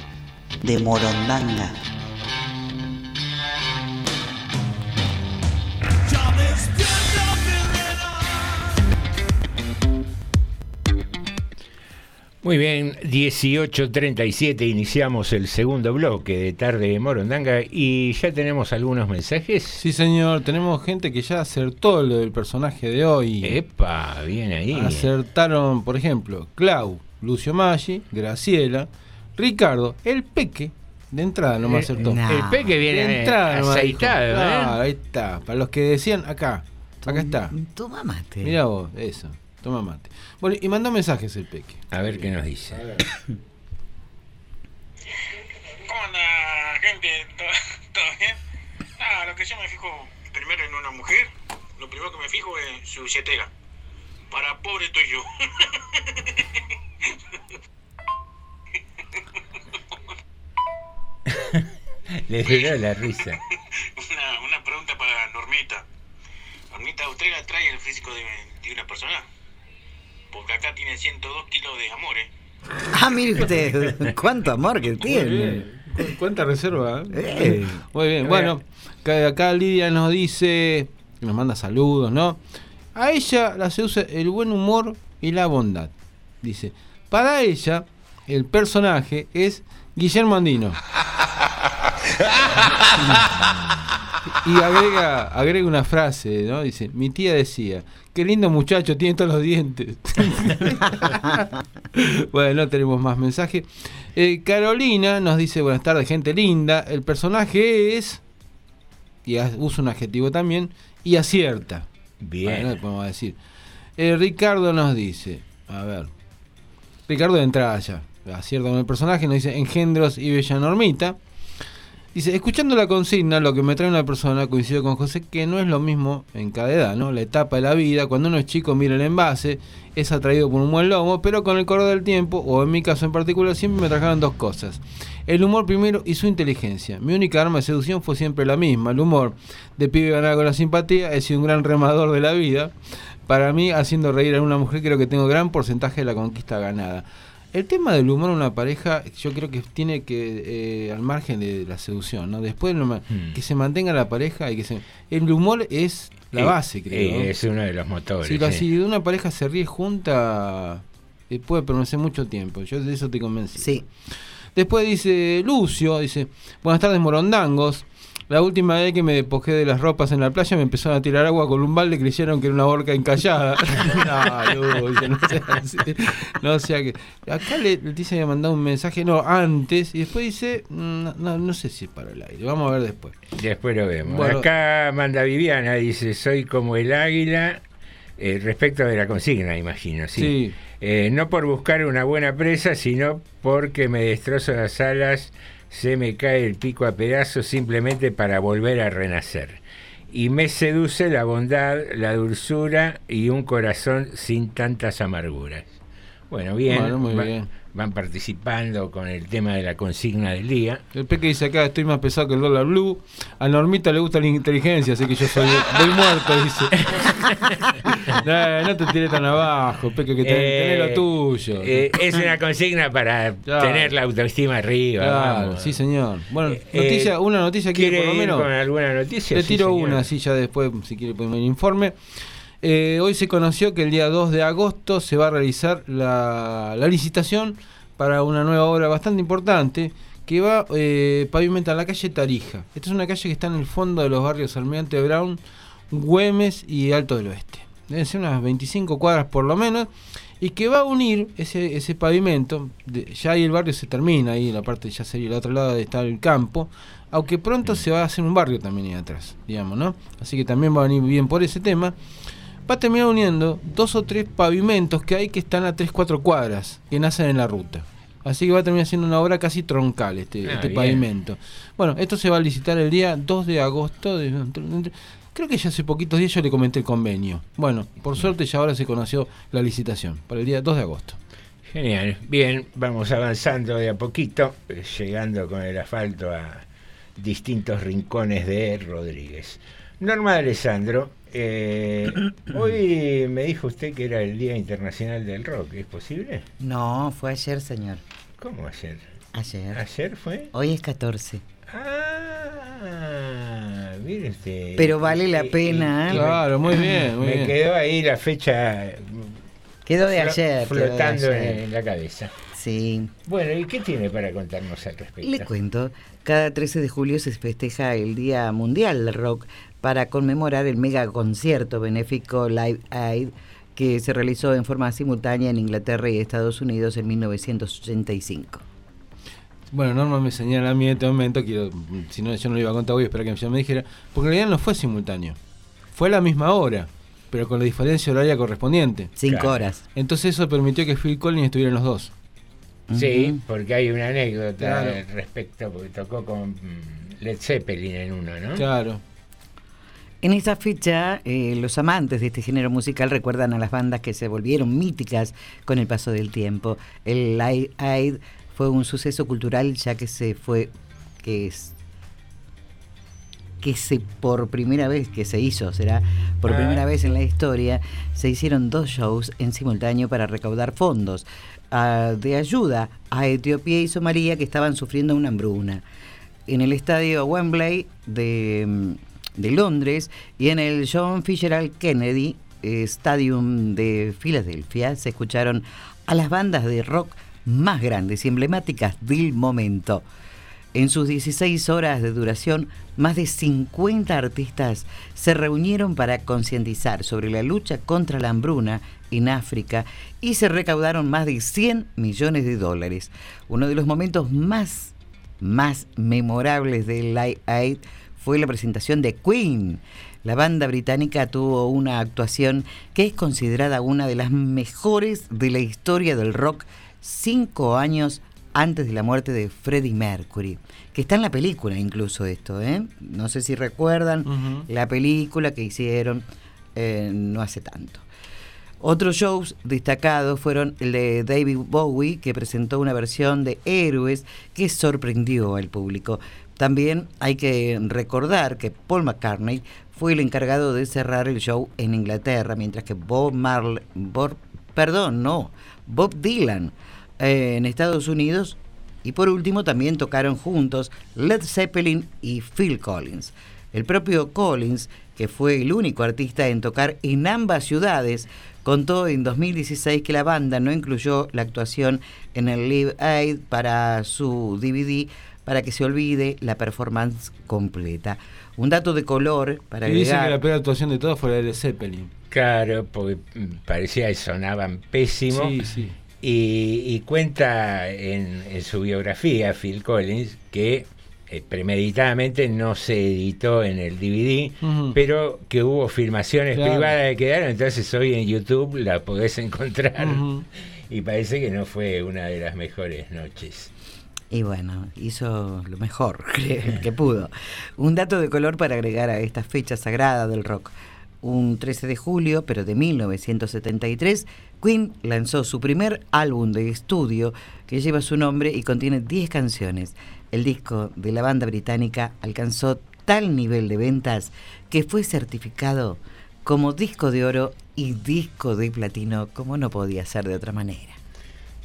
de Morondanga. Muy bien, 18.37 iniciamos el segundo bloque de Tarde de Morondanga y ya tenemos algunos mensajes. Sí, señor, tenemos gente que ya acertó lo del personaje de hoy. Epa, bien ahí. Acertaron, por ejemplo, Clau, Lucio Maggi, Graciela, Ricardo, el Peque. De entrada no me Eh, acertó. no. El Peque viene De entrada aceitado, dijo. ¿eh? Claro, ahí está. Para los que decían, acá, acá está. Toma mate. Mira vos, eso. toma mate. Bueno, y mandó mensajes el Peque. A ver qué nos dice. ¿Cómo anda, gente? ¿Todo, todo bien? Ah, lo que yo me fijo primero en una mujer, lo primero que me fijo es su billetera. Para pobre estoy yo. Le dio la risa. Una, una pregunta para Normita. Normita, ¿usted la trae el físico de, de una persona? Porque acá tiene 102 kilos de amor, ¿eh? Ah, mire usted, cuánto amor que tiene. Cu- ¿Cuánta reserva? Eh. Muy bien, bueno, acá Lidia nos dice, nos manda saludos, ¿no? A ella la seduce el buen humor y la bondad. Dice, para ella el personaje es Guillermo Andino. Y agrega, agrega una frase, ¿no? Dice, mi tía decía, qué lindo muchacho, tiene todos los dientes. bueno, no tenemos más mensaje. Eh, Carolina nos dice, buenas tardes, gente linda. El personaje es, y usa un adjetivo también, y acierta. Bien. Bueno, podemos decir. Eh, Ricardo nos dice, a ver, Ricardo de entrada ya, acierta con el personaje, nos dice engendros y bella normita. Dice, escuchando la consigna, lo que me trae una persona, coincido con José, que no es lo mismo en cada edad, ¿no? La etapa de la vida, cuando uno es chico mira el envase, es atraído por un buen lomo, pero con el correr del tiempo, o en mi caso en particular, siempre me trajeron dos cosas. El humor primero y su inteligencia. Mi única arma de seducción fue siempre la misma, el humor. De pibe ganaba con la simpatía, he sido un gran remador de la vida. Para mí, haciendo reír a una mujer, creo que tengo gran porcentaje de la conquista ganada. El tema del humor en una pareja, yo creo que tiene que, eh, al margen de la seducción, ¿no? Después, Hmm. que se mantenga la pareja y que se... El humor es la Eh, base, creo. eh, es uno de los motores. Si, la- si una pareja se ríe junta, eh, puede permanecer mucho tiempo. Yo de eso estoy convencido. Sí. Después dice Lucio, dice, buenas tardes morondangos. La última vez que me despojé de las ropas en la playa me empezaron a tirar agua con un balde creyeron que era una borca encallada. no, Lucio, no sea así. No sea que. Acá le, Leticia había mandado un mensaje, no, antes, y después dice, mm, no, no sé si es para el aire, vamos a ver después. Después lo vemos. Bueno. Acá manda Viviana, dice, soy como el águila, eh, respecto de la consigna, imagino, sí. Sí. Eh, no por buscar una buena presa, sino porque me destrozo las alas, se me cae el pico a pedazos simplemente para volver a renacer. Y me seduce la bondad, la dulzura y un corazón sin tantas amarguras. Bueno, bien, Bueno, muy bien. Van participando con el tema de la consigna del día. El Peque dice acá, estoy más pesado que el dólar blue. A Normita le gusta la inteligencia, así que yo soy voy muerto, dice. no, no te tires tan abajo, Peque, que ten- Eh, tenés lo tuyo. eh, es una consigna para Claro. tener la autoestima arriba. Claro, vamos. sí, señor. Bueno, Eh, noticia, eh, una noticia que ¿quiere por lo ir menos. con alguna noticia? Le tiro una, así ya después, si quiere, podemos ir informe. Eh, hoy se conoció que el día 2 de agosto se va a realizar la, la licitación para una nueva obra bastante importante que va eh, pavimentar la calle Tarija. Esta es una calle que está en el fondo de los barrios Almirante Brown, Güemes y Alto del Oeste. Deben ser unas 25 cuadras por lo menos. Y que va a unir ese, ese pavimento, de- ya ahí el barrio se termina, ahí la parte ya sería el otro lado de estar el campo, aunque pronto se va a hacer un barrio también ahí atrás, digamos, ¿no? Así que también va a venir bien por ese tema. Va a terminar uniendo dos o tres pavimentos que hay que están a 3-4 cuadras, que nacen en la ruta. Así que va a terminar siendo una obra casi troncal este, Ah, este bien. pavimento. Bueno, esto se va a licitar el día 2 de agosto. de- creo que ya hace poquitos días yo le comenté el convenio. Bueno, por suerte ya ahora se conoció la licitación, para el día 2 de agosto. Genial. Bien, vamos avanzando de a poquito, llegando con el asfalto a distintos rincones de Rodríguez. Norma de Alessandro, eh, hoy me dijo usted que era el Día Internacional del Rock, ¿es posible? No, fue ayer, señor. ¿Cómo ayer? Ayer. ¿Ayer fue? Hoy es 14. Ah, mire usted. Pero vale la Y- pena, y- ¿eh? y Claro, muy bien, muy me bien. quedó ahí la fecha Quedó de ayer. de flotando ayer. en la cabeza. Sí. Bueno, ¿y qué tiene para contarnos al respecto? Le cuento, cada 13 de julio se festeja el Día Mundial del Rock para conmemorar el mega concierto benéfico Live Aid que se realizó en forma simultánea en Inglaterra y Estados Unidos en 1985. Bueno, Norma me señala a mí en este momento, quiero, si no yo no lo iba a contar hoy, espera que me dijera, porque en realidad no fue simultáneo, fue a la misma hora. pero con la diferencia horaria correspondiente. Cinco Claro. horas. Entonces eso permitió que Phil Collins estuviera en los dos. Sí, porque hay una anécdota Claro. al respecto, porque tocó con mm, Led Zeppelin en uno, ¿no? Claro. En esa fecha, eh, los amantes de este género musical recuerdan a las bandas que se volvieron míticas con el paso del tiempo. El Live Aid fue un suceso cultural ya que se fue, que es que se por primera vez que se hizo, será por Ah. primera vez en la historia, se hicieron dos shows en simultáneo para recaudar fondos de ayuda a Etiopía y Somalia que estaban sufriendo una hambruna. En el estadio Wembley de, mm, de Londres y en el John Fitzgerald Kennedy eh, Stadium de Filadelfia se escucharon a las bandas de rock más grandes y emblemáticas del momento. En sus 16 horas de duración, más de 50 artistas se reunieron para concientizar sobre la lucha contra la hambruna en África y se recaudaron más de 100 millones de dólares. Uno de los momentos más, más memorables del Live Aid fue la presentación de Queen. La banda británica tuvo una actuación que es considerada una de las mejores de la historia del rock cinco años antes de la muerte de Freddie Mercury, que está en la película incluso esto, ¿eh? No sé si recuerdan la película que hicieron eh, no hace tanto. Otros shows destacados fueron el de David Bowie, que presentó una versión de Héroes que sorprendió al público. También hay que recordar que Paul McCartney fue el encargado de cerrar el show en Inglaterra, mientras que Bob Marley, Bob- perdón, no, Bob Dylan eh, en Estados Unidos y por último también tocaron juntos Led Zeppelin y Phil Collins. El propio Collins, que fue el único artista en tocar en ambas ciudades, contó en 2016 que la banda no incluyó la actuación en el Live Aid para su DVD para que se olvide la performance completa. Un dato de color para Y dice que agregar. la peor actuación de todas fue la de Led Zeppelin. Claro, porque parecía que sonaban pésimo. Sí, sí. Y, y cuenta en, en su biografía, Phil Collins, que eh, premeditadamente no se editó en el DVD, pero que hubo filmaciones Claro. privadas que quedaron, entonces hoy en YouTube la podés encontrar. Y parece que no fue una de las mejores noches. Y bueno, hizo lo mejor que, que pudo. Un dato de color para agregar a esta fecha sagrada del rock. Un 13 de julio, pero de 1973, Queen lanzó su primer álbum de estudio que lleva su nombre y contiene 10 canciones. El disco de la banda británica alcanzó tal nivel de ventas que fue certificado como disco de oro y disco de platino, como no podía ser de otra manera.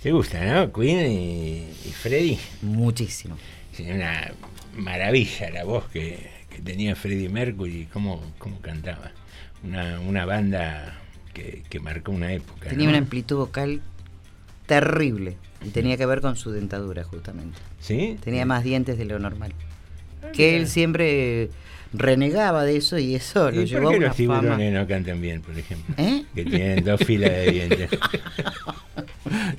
¿Te gusta, no? Queen y, y Freddy. Muchísimo. Sí, una maravilla la voz que, que tenía Freddie Mercury, cómo, cómo cantaba. Una, una banda que, que marcó una época. Tenía ¿no? una amplitud vocal terrible y tenía que ver con su dentadura justamente. ¿Sí? Tenía más dientes de lo normal. Ah, Que mira. él siempre renegaba de eso y eso lo ¿Y llevó por a una los fama. tiburones no cantan bien, por ejemplo? ¿Eh? Que tienen dos filas de dientes.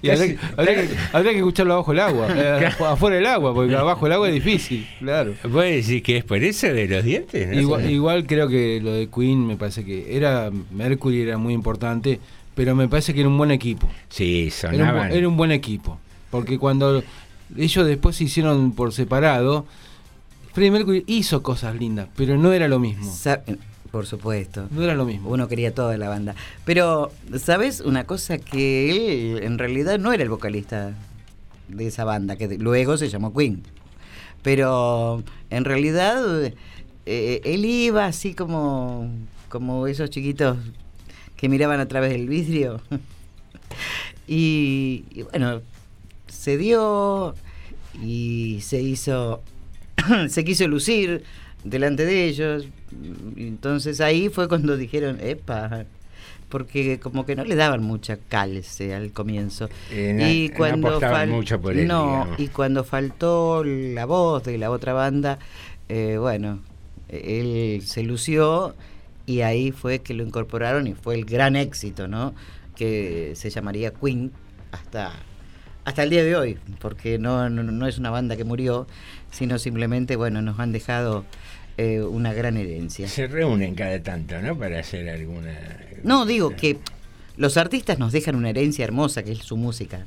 Y habría, que- habría que, habría que escucharlo abajo el agua, eh, afuera del agua, porque abajo el agua es difícil, claro. ¿Vos decís que es por eso de los dientes? No Igual, igual creo que lo de Queen me parece que era Mercury era muy importante, pero me parece que era un buen equipo. Sí, Era un, bu- sonaban. era un buen equipo, porque cuando ellos después se hicieron por separado, Freddie Mercury hizo cosas lindas, pero no era lo mismo. Sa- Por supuesto. No era lo mismo. Uno quería toda la banda. Pero, ¿sabes una cosa? Que él en realidad no era el vocalista de esa banda, que luego se llamó Queen. Pero en realidad eh, él iba así como, como esos chiquitos que miraban a través del vidrio. y, y bueno, se dio y se hizo, se quiso lucir delante de ellos. Entonces ahí fue cuando dijeron, epa, porque como que no le daban mucha calce al comienzo. Eh, no- y no cuando fal- mucho por él, no, digamos. y cuando faltó la voz de la otra banda, eh, bueno, él se lució y ahí fue que lo incorporaron y fue el gran éxito, ¿no? Que se llamaría Queen hasta hasta el día de hoy, porque no, no, no es una banda que murió, sino simplemente, bueno, nos han dejado eh, una gran herencia. Se reúnen cada tanto, ¿no? Para hacer alguna... No, digo que los artistas nos dejan una herencia hermosa que es su música.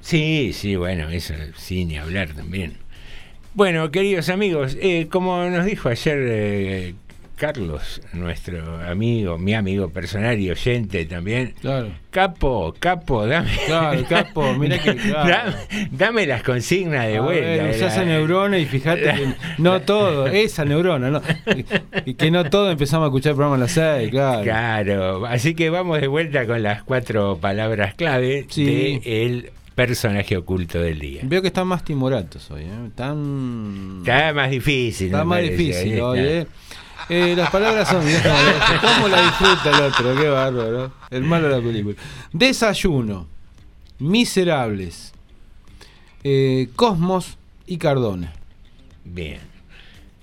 Sí, sí, bueno, eso sí, ni hablar también. Bueno, queridos amigos, eh, como nos dijo ayer eh, Carlos, nuestro amigo, mi amigo personal y oyente también. Claro. Capo, capo, dame. Claro, capo, mirá que. claro. Dame, dame las consignas de A vuelta. ver, esa neurona y fíjate que no todo, esa neurona, ¿no? Y que no todo empezamos a escuchar el programa a las 6, claro. Claro, así que vamos de vuelta con las cuatro palabras clave Sí. de el personaje oculto del día. Veo que están más timoratos hoy, ¿eh? Están. Está más difícil. Está más parece, difícil hoy, está. ¿Eh? Las palabras son. ¿Cómo la disfruta el otro? Qué bárbaro. El malo de la película. Desayuno. Miserables. eh, Cosmos y Cardona. Bien.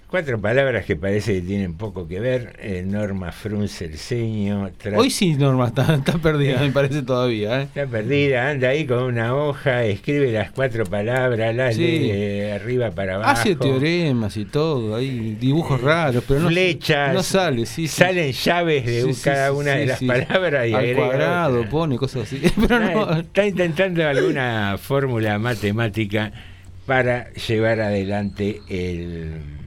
Cuatro palabras que parece que tienen poco que ver. Eh, Norma frunce el ceño. Hoy sí, Norma, está, está perdida, me parece todavía. ¿eh? Está perdida, anda ahí con una hoja, escribe las cuatro palabras, las Sí. lee de arriba para abajo. Hace teoremas y todo, hay dibujos raros, pero no, Flechas, no sale, sí, sí. Salen llaves de cada una de las palabras y Al agrega cuadrado otra. pone cosas así. Pero no, Está intentando alguna fórmula matemática para llevar adelante el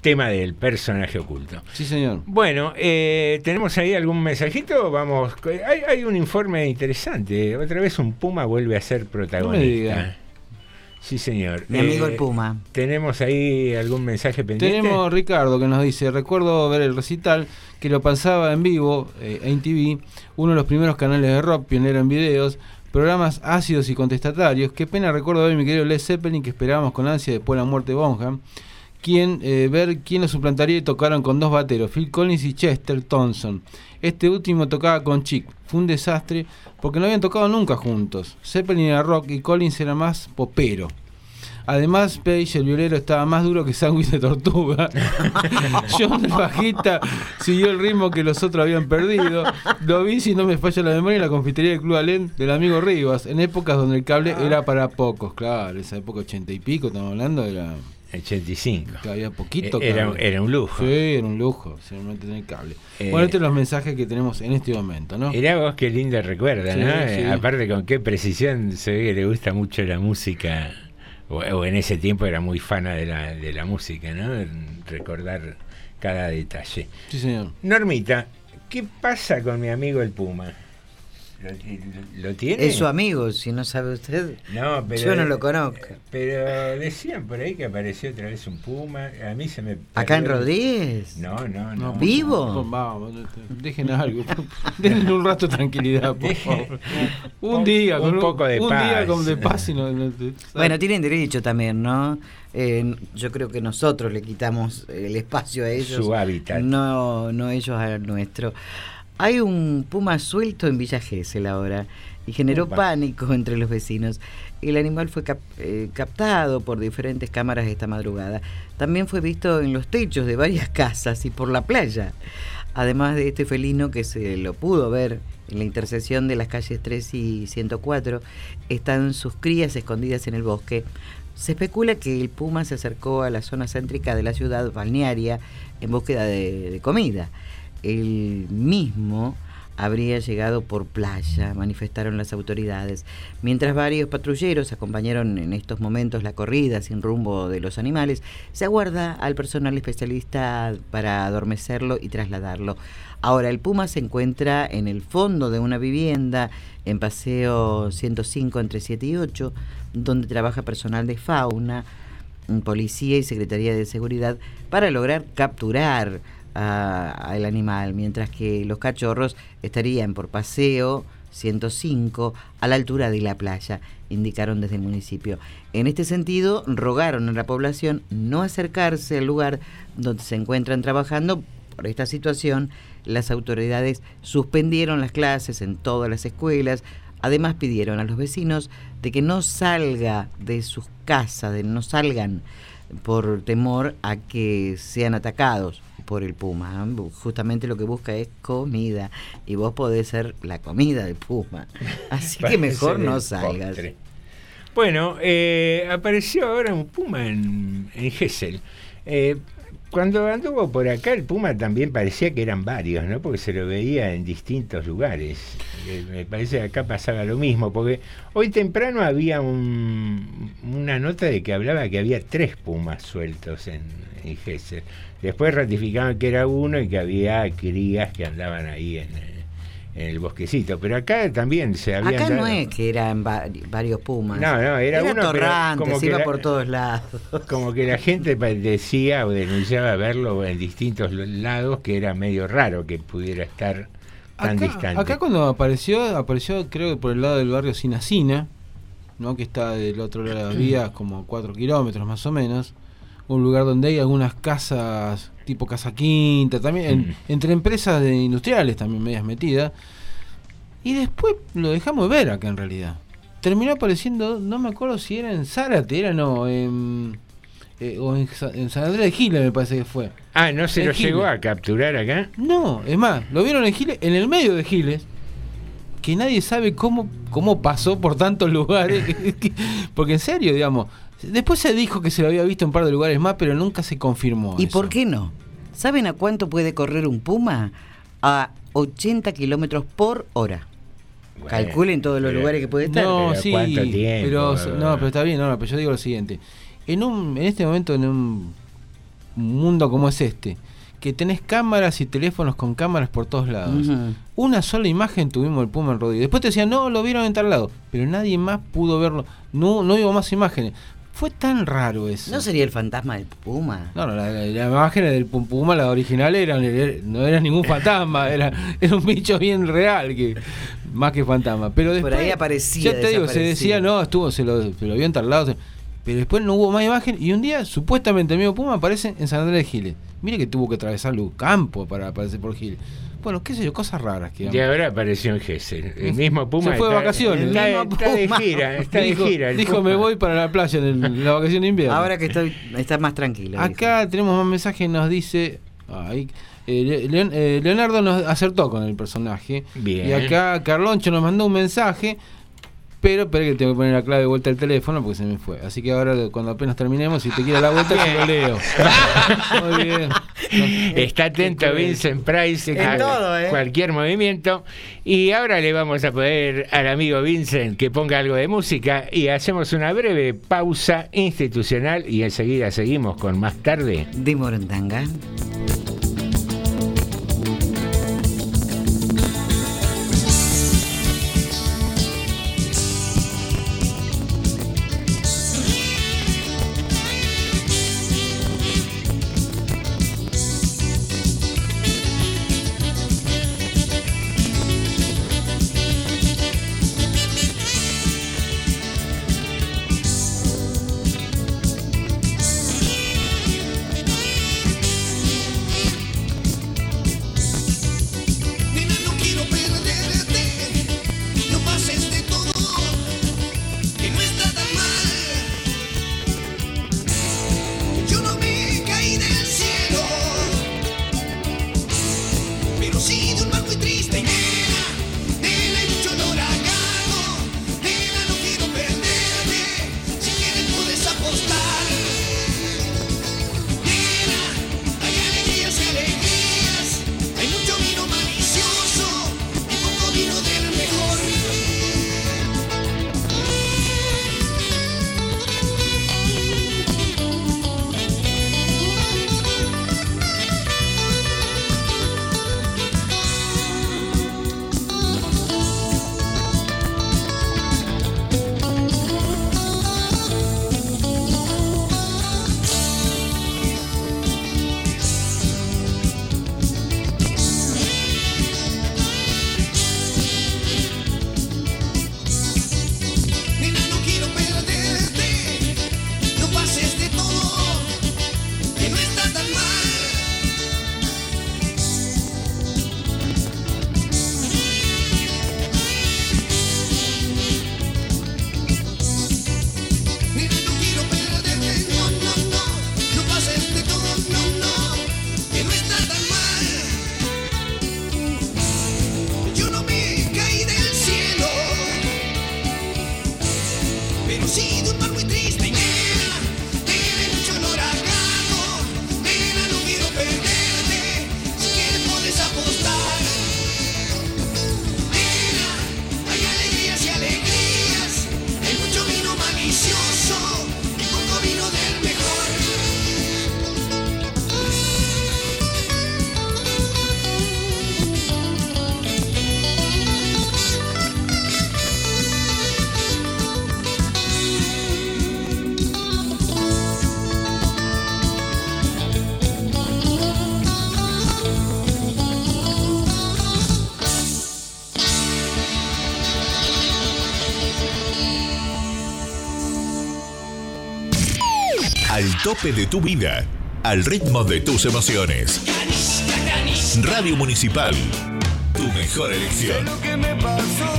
tema del personaje oculto. Sí, señor. Bueno, eh, ¿tenemos ahí algún mensajito? Vamos, hay, hay un informe interesante. Otra vez un Puma vuelve a ser protagonista. diga. Sí, señor. Mi amigo Eh, el Puma. ¿Tenemos ahí algún mensaje pendiente? Tenemos Ricardo que nos dice, recuerdo ver el recital que lo pasaba en vivo eh, en TV, uno de los primeros canales de rock, pionero en videos, programas ácidos y contestatarios. Qué pena recuerdo ver mi querido Led Zeppelin que esperábamos con ansia después de la muerte de Bonham. Quien, eh, ver quién lo suplantaría y tocaron con dos bateros, Phil Collins y Chester Thompson. Este último tocaba con Chick. Fue un desastre porque no habían tocado nunca juntos. Zeppelin era rock y Collins era más popero. Además, Page, el violero, estaba más duro que sándwich de tortuga. John, el bajista, siguió el ritmo que los otros habían perdido. Lo vi, si no me falla la memoria, en la confitería del Club Alén del amigo Rivas, en épocas donde el cable era para pocos. Claro, esa época ochenta y pico, estamos hablando, era... 85. Que había poquito Eh, Era- era un lujo. Sí, era un lujo, solamente tener cable. Eh, bueno, estos son los mensajes que tenemos en este momento, ¿no? Mirá vos qué lindo recuerda, Sí, ¿no? sí. Eh, Aparte con qué precisión se ve que le gusta mucho la música, o, o en ese tiempo era muy fana de la, de la música, ¿no? Recordar cada detalle. Sí, señor. Normita, ¿qué pasa con mi amigo el Puma? ¿Lo, lo tiene? Es su amigo, si no sabe usted. No, pero, Yo no lo conozco. Pero decían por ahí que apareció otra vez un Puma. A mí se me. ¿Acá en Rodríguez? No, no, no. ¿Vivo? Vamos, dejen algo. Denle un rato de tranquilidad, por favor. Un día, un con poco de un paz. día con de paz y no, no- Bueno, tienen derecho también, ¿no? Eh, yo creo que nosotros le quitamos el espacio a ellos. Su hábitat. No, no ellos al nuestro. Hay un puma suelto en Villa Gesell ahora y generó Upa. pánico entre los vecinos. El animal fue cap- eh, captado por diferentes cámaras esta madrugada. También fue visto en los techos de varias casas y por la playa. Además de este felino que se lo pudo ver en la intersección de las calles 3 y 104, están sus crías escondidas en el bosque. Se especula que el puma se acercó a la zona céntrica de la ciudad balnearia en búsqueda de, de comida. El mismo habría llegado por playa, manifestaron las autoridades, mientras varios patrulleros acompañaron en estos momentos la corrida sin rumbo de los animales, se aguarda al personal especialista para adormecerlo y trasladarlo. Ahora, el puma se encuentra en el fondo de una vivienda en Paseo 105 entre 7 y 8, donde trabaja personal de fauna, policía y Secretaría de Seguridad para lograr capturar al animal, mientras que los cachorros estarían por paseo 105 a la altura de la playa, indicaron desde el municipio. En este sentido, rogaron a la población no acercarse al lugar donde se encuentran trabajando. Por esta situación, las autoridades suspendieron las clases en todas las escuelas. Además, pidieron a los vecinos de que no salga de sus casas, de no salgan por temor a que sean atacados por el puma. Justamente lo que busca es comida y vos podés ser la comida del puma. Así que mejor no salgas. postre. Bueno, eh, apareció ahora un puma en, en Gessel. Eh, cuando anduvo por acá, el Puma también parecía que eran varios, ¿no? Porque se lo veía en distintos lugares. Eh, me parece que acá pasaba lo mismo, porque hoy temprano había un- una nota de que hablaba que había tres Pumas sueltos en, en. Después ratificaban que era uno y que había crías que andaban ahí en, en el bosquecito. Pero acá también se había Acá no es que eran vari- varios pumas. No, no, era uno, pero torrante, como se que iba la- por todos lados. Como que la gente decía o denunciaba verlo en distintos lados, que era medio raro que pudiera estar tan Acá, distante. acá cuando apareció, apareció creo que por el lado del barrio Sinacina, ¿no? que está del otro lado de las vías, como 4 kilómetros más o menos. Un lugar donde hay algunas casas, tipo Casa Quinta, también, en- entre empresas de industriales también medias metidas. Y después lo dejamos de ver acá en realidad. Terminó apareciendo, no me acuerdo si era en Zárate, era no, en, eh, o en, Sa- en San Andrés de Giles me parece que fue. Ah, ¿no se En lo llegó a capturar acá? No, es más, lo vieron en Giles, en el medio de Giles, que nadie sabe cómo, cómo pasó por tantos lugares. porque en serio, digamos, después se dijo que se lo había visto en un par de lugares más, pero nunca se confirmó. ¿Y eso. por qué no? ¿Saben a cuánto puede correr un puma? A 80 kilómetros por hora. Calculen todos los pero- lugares que puede estar. No, Pero sí, ¿cuánto tiempo? pero no, pero está bien, no, pero yo digo lo siguiente. En un en este momento en un mundo como es este, que tenés cámaras y teléfonos con cámaras por todos lados. Una sola imagen tuvimos el Puma en Rodríguez. Después te decían, "No, lo vieron en tal lado", pero nadie más pudo verlo. No no hubo más imágenes. Fue tan raro eso. ¿No sería el fantasma del puma? No, no, la, la, la imagen del Pum Puma, la original, era, no era ningún fantasma, era, era un bicho bien real, que más que fantasma. Pero Por después, ahí aparecía, Ya te digo, se decía, no, estuvo, se lo, se lo vio en tal lado, se- pero después no hubo más imagen y un día, supuestamente, el mismo Puma aparece en San Andrés de Giles. Mire que tuvo que atravesar los campos para aparecer por Giles. Bueno, qué sé yo, cosas raras que Y ahora apareció en Gesell. El mismo Puma. Se fue de está- vacaciones. Está, El mismo está de gira, está dijo, de gira. el dijo, Puma. me voy para la playa en, el- en la vacación de invierno. Ahora que estoy, está más tranquilo. Acá tenemos más mensajes, nos dice. ay, eh, Leon- eh, Leonardo nos acertó con el personaje. Bien. Y acá Carloncho nos mandó un mensaje. Pero espera que tengo que poner la clave de vuelta al teléfono porque se me fue. Así que ahora cuando apenas terminemos, si te quiere la vuelta, se lo leo. Muy bien. Está atento Vincent Price En a todo, ¿eh? cualquier movimiento. Y ahora le vamos a poder al amigo Vincent que ponga algo de música y hacemos una breve pausa institucional y enseguida seguimos con más tarde. De Morondanga. Sí de un tope de tu vida, al ritmo de tus emociones. Radio Municipal, tu mejor elección.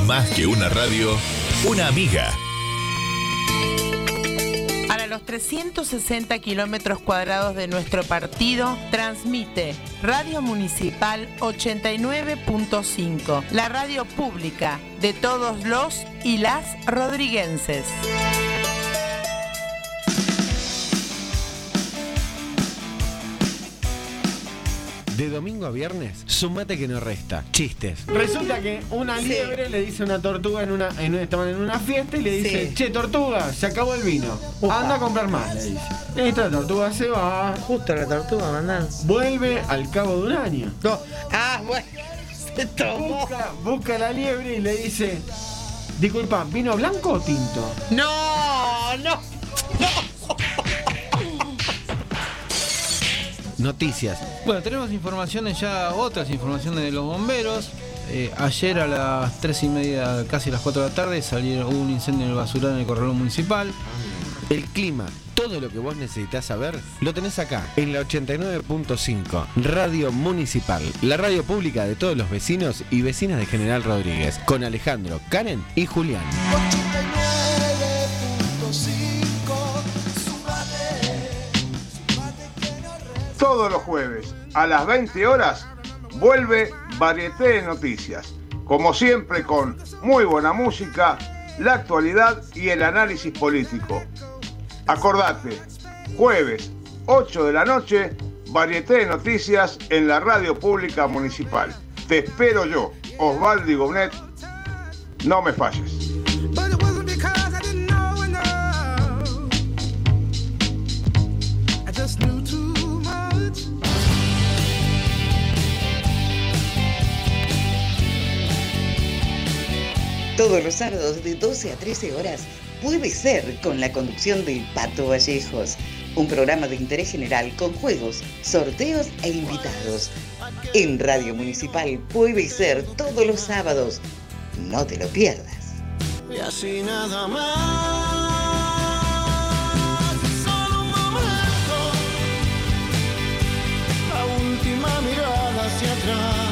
Más que una radio, una amiga. Para los 360 kilómetros cuadrados de nuestro partido, transmite Radio Municipal 89.5, la radio pública de todos los y las rodriguenses. De domingo a viernes, sumate que no resta. Chistes. Resulta que una Sí. liebre le dice a una tortuga en una, en una- estaban en una fiesta y le dice, Sí. che tortuga, se acabó el vino. Anda a comprar más, le dice. La tortuga se va. Justo la tortuga mandan. Vuelve al cabo de un año. Ah, bueno. Se tomó. Busca, busca la liebre y le dice, disculpa, ¿vino blanco o tinto? No, no. Noticias. Bueno, tenemos informaciones ya, otras informaciones de los bomberos. Eh, ayer a las 3 y media, casi las 4 de la tarde, salieron, hubo un incendio en el basural en el corredor municipal. El clima, todo lo que vos necesitas saber, lo tenés acá, en la 89.5, Radio Municipal, la radio pública de todos los vecinos y vecinas de General Rodríguez, con Alejandro, Karen y Julián. Todos los jueves a las 20 horas vuelve Varieté de Noticias. Como siempre con muy buena música, la actualidad y el análisis político. Acordate, jueves 8 de la noche, Varieté de Noticias en la radio pública municipal. Te espero yo, Osvaldo Gobnet. No me falles. Todos los sábados de 12 a 13 horas puede ser con la conducción del Pato Vallejos. Un programa de interés general con juegos, sorteos e invitados. En Radio Municipal puede ser todos los sábados. No te lo pierdas. Y así nada más. Mirada hacia atrás.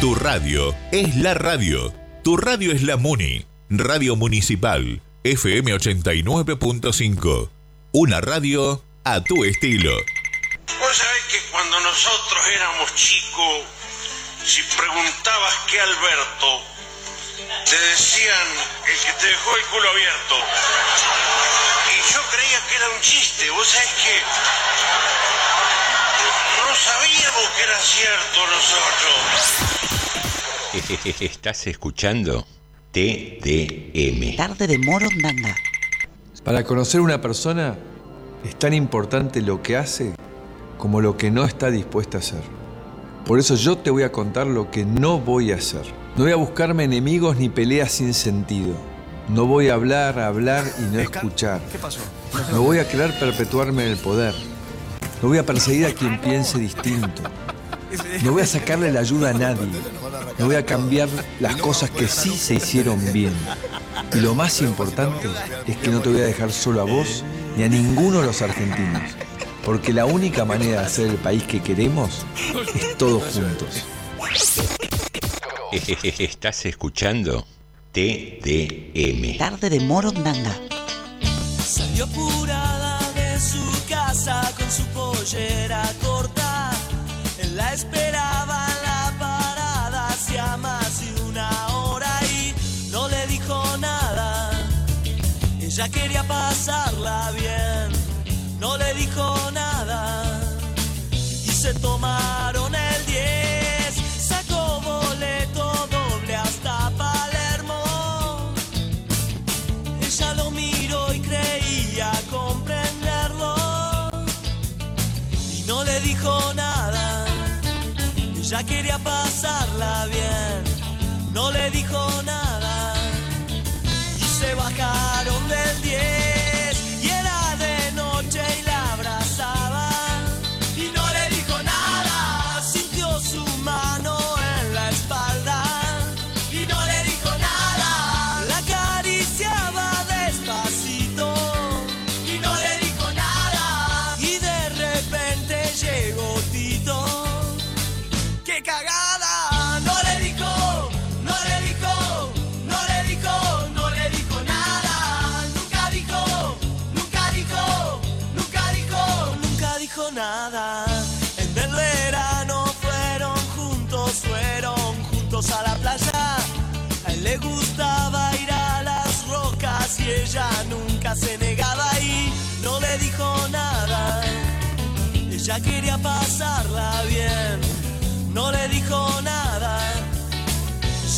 Tu radio es la radio. Tu radio es la Muni. Radio Municipal. FM 89.5. Una radio a tu estilo. Vos sabés que cuando nosotros éramos chicos, si preguntabas qué Alberto, te decían el que te dejó el culo abierto. Y yo creía que era un chiste, vos sabés que no sabíamos que era cierto nosotros. Estás escuchando TDM. Tarde de Morondanga. Para conocer una persona es tan importante lo que hace como lo que no está dispuesta a hacer. Por eso yo te voy a contar lo que no voy a hacer. No voy a buscarme enemigos ni peleas sin sentido. No voy a hablar, hablar y no escuchar. ¿Qué pasó? No voy a querer perpetuarme en el poder. No voy a perseguir a quien piense distinto. No voy a sacarle la ayuda a nadie. No voy a cambiar las cosas que sí se hicieron bien. Y lo más importante es que no te voy a dejar solo a vos ni a ninguno de los argentinos. Porque la única manera de hacer el país que queremos es todos juntos. Estás escuchando TDM. Tarde de Morondanga. Salió apurada de su casa con su pollera corta. Él la esperaba pasarla bien, no le dijo nada. Y se tomaron el 10, sacó boleto doble hasta Palermo. Ella lo miró y creía comprenderlo. Y no le dijo nada. Ella quería pasarla bien. No le dijo nada. Y se bajaron del 10. Quería pasarla bien, no le dijo nada.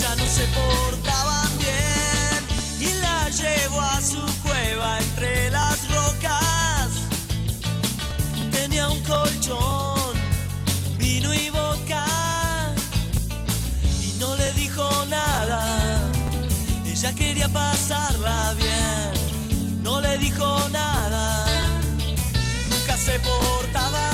Ya no se portaban bien y la llevó a su cueva entre las rocas. Tenía un colchón, vino y boca y no le dijo nada. Ella quería pasarla bien, no le dijo nada. Nunca se portaban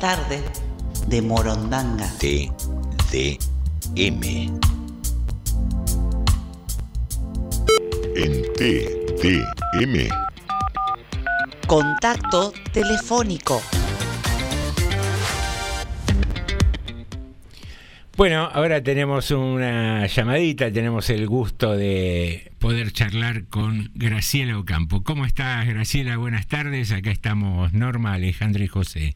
Tarde de Morondanga. TDM. En TDM Contacto telefónico. Bueno, ahora tenemos una llamadita, tenemos el gusto de poder charlar con Graciela Ocampo. ¿Cómo estás, Graciela? Buenas tardes. Acá estamos Norma, Alejandro y José.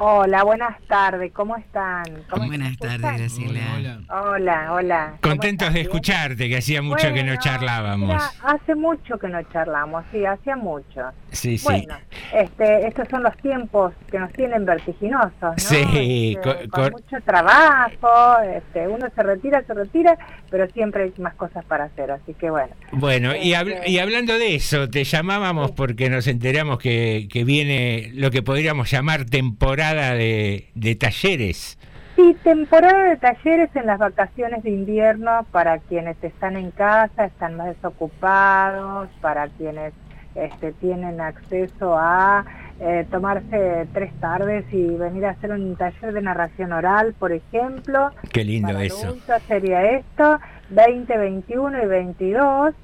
Hola, buenas tardes, ¿cómo están? ¿Cómo Buenas tardes? Graciela. Hola, hola. Contentos de escucharte, que hacía mucho que no charlábamos. Mira, hace mucho que no charlamos, sí, hacía mucho. Sí, sí. Bueno, este, estos son los tiempos que nos tienen vertiginosos, ¿no? Sí, Este, co- con mucho trabajo, este, uno se retira, se retira, pero siempre hay más cosas para hacer, así que bueno. Bueno, y, Este- y hablando de eso, te llamábamos porque nos enteramos que, que viene lo que podríamos llamar temporada de, de talleres. Sí, temporada de talleres en las vacaciones de invierno para quienes están en casa, están más desocupados, para quienes este, tienen acceso a eh, tomarse tres tardes y venir a hacer un taller de narración oral, por ejemplo. Qué lindo Para eso. sería esto, 20, 21 y 22.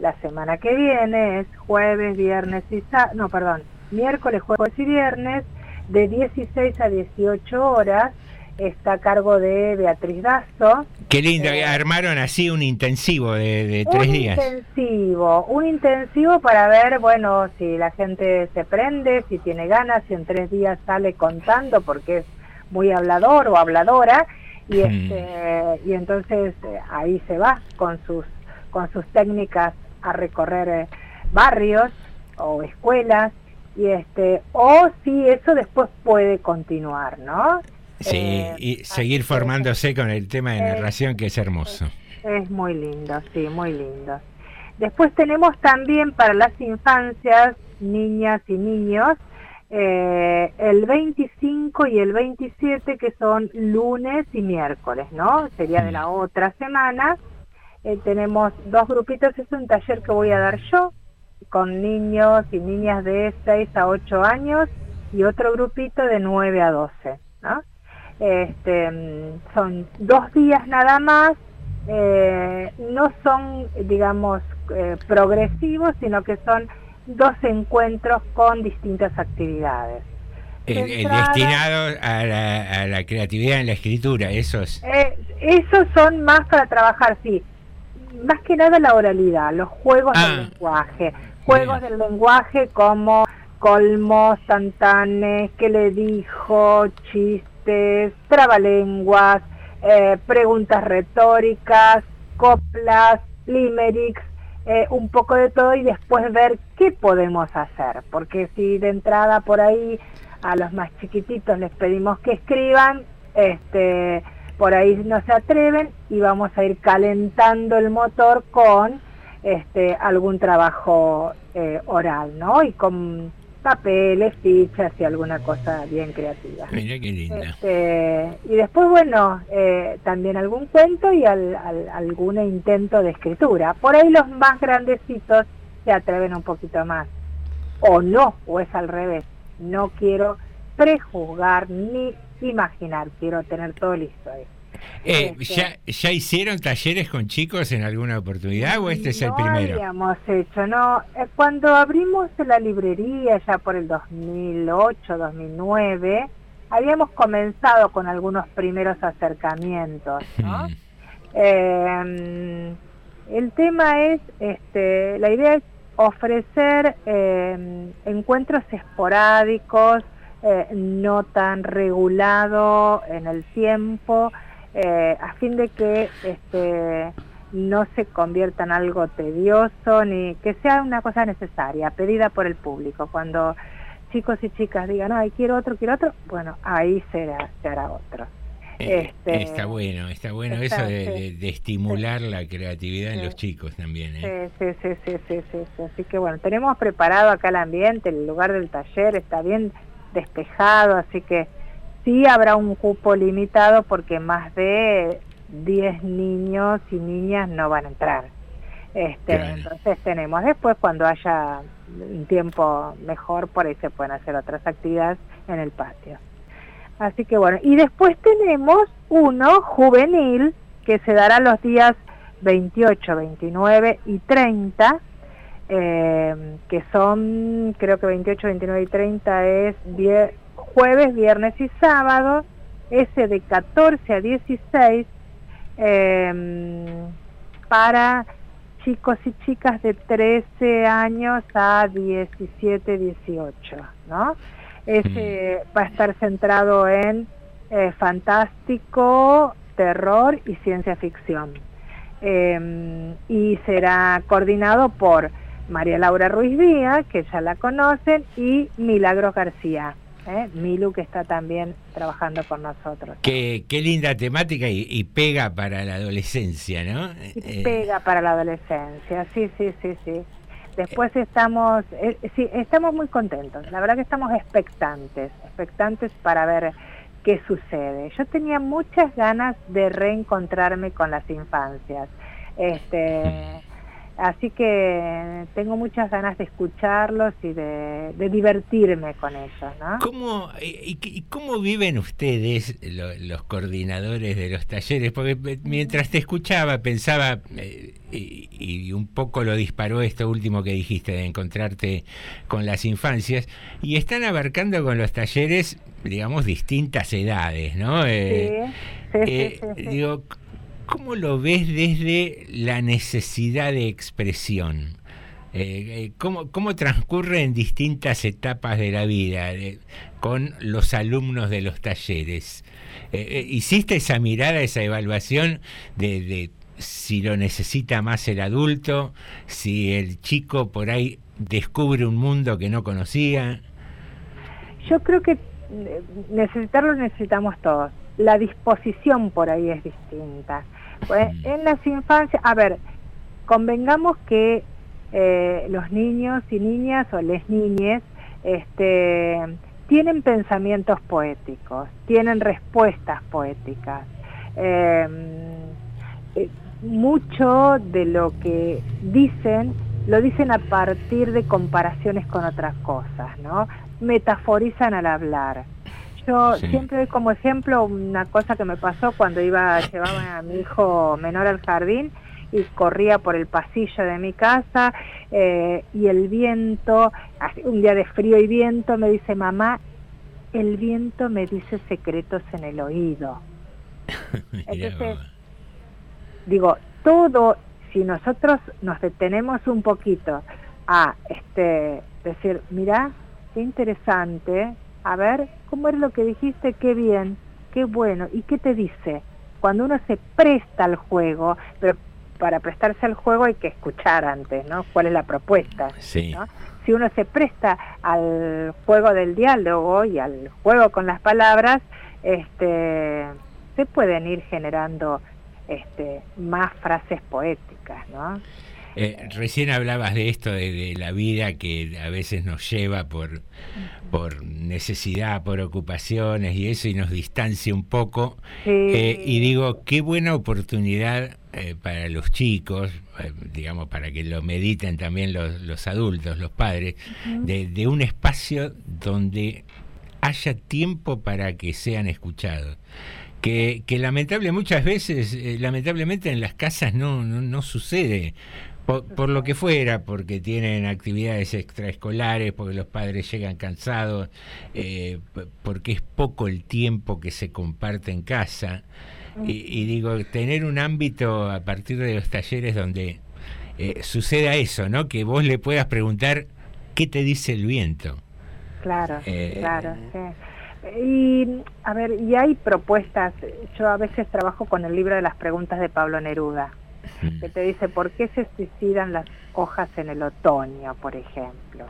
La semana que viene es jueves, viernes y sábado, no, perdón, miércoles, jueves y viernes, de 16 a 18 horas. Está a cargo de Beatriz Dazo. Qué lindo, armaron así un intensivo de, de tres un días. intensivo, un intensivo para ver, bueno, si la gente se prende, si tiene ganas, si en tres días sale contando porque es muy hablador o habladora y Hmm. este y entonces eh, ahí se va con sus con sus técnicas a recorrer eh, barrios o escuelas y este o si eso después puede continuar, ¿no? Sí, Eh, y seguir formándose con el tema de Eh, narración que es hermoso. Es muy lindo, sí, muy lindo. Después tenemos también para las infancias, niñas y niños, eh, el 25 y el 27 que son lunes y miércoles, ¿no? Sería de la otra semana. Eh, tenemos dos grupitos, es un taller que voy a dar yo con niños y niñas de 6 a 8 años y otro grupito de 9 a 12, ¿no? Este, mm, son dos días nada más, eh, no son, digamos, eh, progresivos, sino que son dos encuentros con distintas actividades. Eh, eh, Centrada- destinado a la, a la creatividad en la escritura, esos. Eh, esos son más para trabajar, sí. Más que nada la oralidad, los juegos Ah. del lenguaje. Juegos del lenguaje como colmos, tantanes, qué le dijo, chistes, trabalenguas, eh, preguntas retóricas, coplas, limericks, eh, un poco de todo y después ver qué podemos hacer. Porque si de entrada por ahí a los más chiquititos les pedimos que escriban, este, por ahí no se atreven y vamos a ir calentando el motor con este, algún trabajo eh, oral, ¿no? Y con papeles, fichas y alguna cosa bien creativa. Mira qué linda. Este, y después, bueno, eh, también algún cuento y al, al- algún intento de escritura. Por ahí los más grandecitos se atreven un poquito más. O no, o es al revés. No quiero prejuzgar ni imaginar, quiero tener todo listo ahí. Eh, Este- ¿ya, ¿Ya hicieron talleres con chicos en alguna oportunidad o este es el no primero? habíamos hecho, no. Eh, Cuando abrimos la librería ya por el 2008, 2009, habíamos comenzado con algunos primeros acercamientos, ¿no? Eh, el tema es, este, la idea es ofrecer eh, encuentros esporádicos, eh, no tan regulado en el tiempo, eh, a fin de que este, no se convierta en algo tedioso ni que sea una cosa necesaria, pedida por el público. Cuando chicos y chicas digan, ay, quiero otro, quiero otro, bueno, ahí será, se hará otro. Eh, Este, está bueno, está bueno está, eso de, sí. de- de estimular la creatividad en Sí. los chicos también. ¿eh? Sí, sí, sí, sí, sí. Así que bueno, tenemos preparado acá el ambiente, el lugar del taller está bien despejado, así que sí habrá un cupo limitado porque más de 10 niños y niñas no van a entrar. Este, Entonces tenemos después, cuando haya un tiempo mejor, por ahí se pueden hacer otras actividades en el patio. Así que bueno, y después tenemos uno juvenil que se dará los días 28, 29 y 30, eh, que son, creo que 28, 29 y 30 es vie- jueves, viernes y sábado, ese de 14 a 16, eh, para chicos y chicas de 13 años a 17, 18, ¿no? Ese va a estar centrado en eh, fantástico, terror y ciencia ficción. Eh, y será coordinado por María Laura Ruiz Díaz, que ya la conocen, y Milagros García, ¿eh? Milu, que está también trabajando con nosotros. Qué, qué linda temática y, y pega para la adolescencia, ¿no? Eh, pega para la adolescencia, sí, sí, sí, sí. Después estamos, eh, sí, estamos muy contentos. La verdad que estamos expectantes, expectantes para ver qué sucede. Yo tenía muchas ganas de reencontrarme con las infancias. Este, así que tengo muchas ganas de escucharlos y de, de divertirme con ellos, ¿no? ¿Cómo, y, y cómo viven ustedes, lo- los coordinadores de los talleres? Porque eh, mientras te escuchaba pensaba, eh, y, y un poco lo disparó esto último que dijiste, de encontrarte con las infancias, y están abarcando con los talleres, digamos, distintas edades, ¿no? Eh, sí, eh, sí, sí, sí. Digo, ¿cómo lo ves desde la necesidad de expresión? Eh, eh, ¿cómo, ¿Cómo transcurre en distintas etapas de la vida con los alumnos de los talleres? Eh, ¿Hiciste esa mirada, esa evaluación de, de si lo necesita más el adulto, si el chico por ahí descubre un mundo que no conocía? Yo creo que necesitarlo necesitamos todos. La disposición por ahí es distinta. Pues, en las infancias, a ver, convengamos que eh, los niños y niñas o les niñes este, tienen pensamientos poéticos, tienen respuestas poéticas. Eh, eh, mucho de lo que dicen lo dicen a partir de comparaciones con otras cosas, ¿no? Metaforizan al hablar. Yo Sí. siempre doy como ejemplo una cosa que me pasó cuando iba llevaba a mi hijo menor al jardín y corría por el pasillo de mi casa eh, y el viento, un día de frío y viento, me dice, mamá, el viento me dice secretos en el oído. Entonces, digo, todo, si nosotros nos detenemos un poquito a este, decir, mira, qué interesante, a ver, ¿cómo es lo que dijiste? Qué bien, qué bueno, ¿y qué te dice? Cuando uno se presta al juego, pero para prestarse al juego hay que escuchar antes, ¿no? ¿Cuál es la propuesta? Sí. ¿no? Si uno se presta al juego del diálogo y al juego con las palabras, este, se pueden ir generando este, más frases poéticas, ¿no? Eh, recién hablabas de esto, de, de, la vida que a veces nos lleva por, por necesidad, por ocupaciones y eso, y nos distancia un poco. Sí. Eh, y digo, qué buena oportunidad eh, para los chicos, eh, digamos, para que lo mediten también los, los adultos, los padres, Ujú. de, de un espacio donde haya tiempo para que sean escuchados. Que, que lamentable muchas veces, eh, lamentablemente en las casas no, no, no sucede. Por, por lo que fuera, porque tienen actividades extraescolares, porque los padres llegan cansados, eh, porque es poco el tiempo que se comparte en casa. Y, y digo, tener un ámbito a partir de los talleres donde eh, suceda eso, ¿no? Que vos le puedas preguntar qué te dice el viento. Claro, Eh, claro, sí. Y, a ver, y hay propuestas, yo a veces trabajo con el libro de las preguntas de Pablo Neruda, que te dice por qué se suicidan las hojas en el otoño, por ejemplo.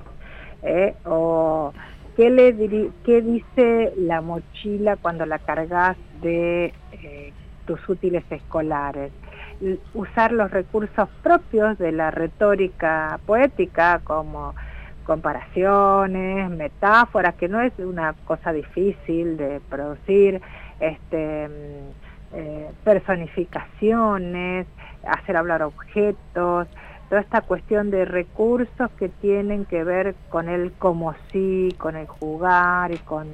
¿Eh? O qué, le diri- qué dice la mochila cuando la cargas de eh, tus útiles escolares. Usar los recursos propios de la retórica poética como comparaciones, metáforas, que no es una cosa difícil de producir, este, mm, eh, personificaciones, hacer hablar objetos, toda esta cuestión de recursos que tienen que ver con el como sí, con el jugar y con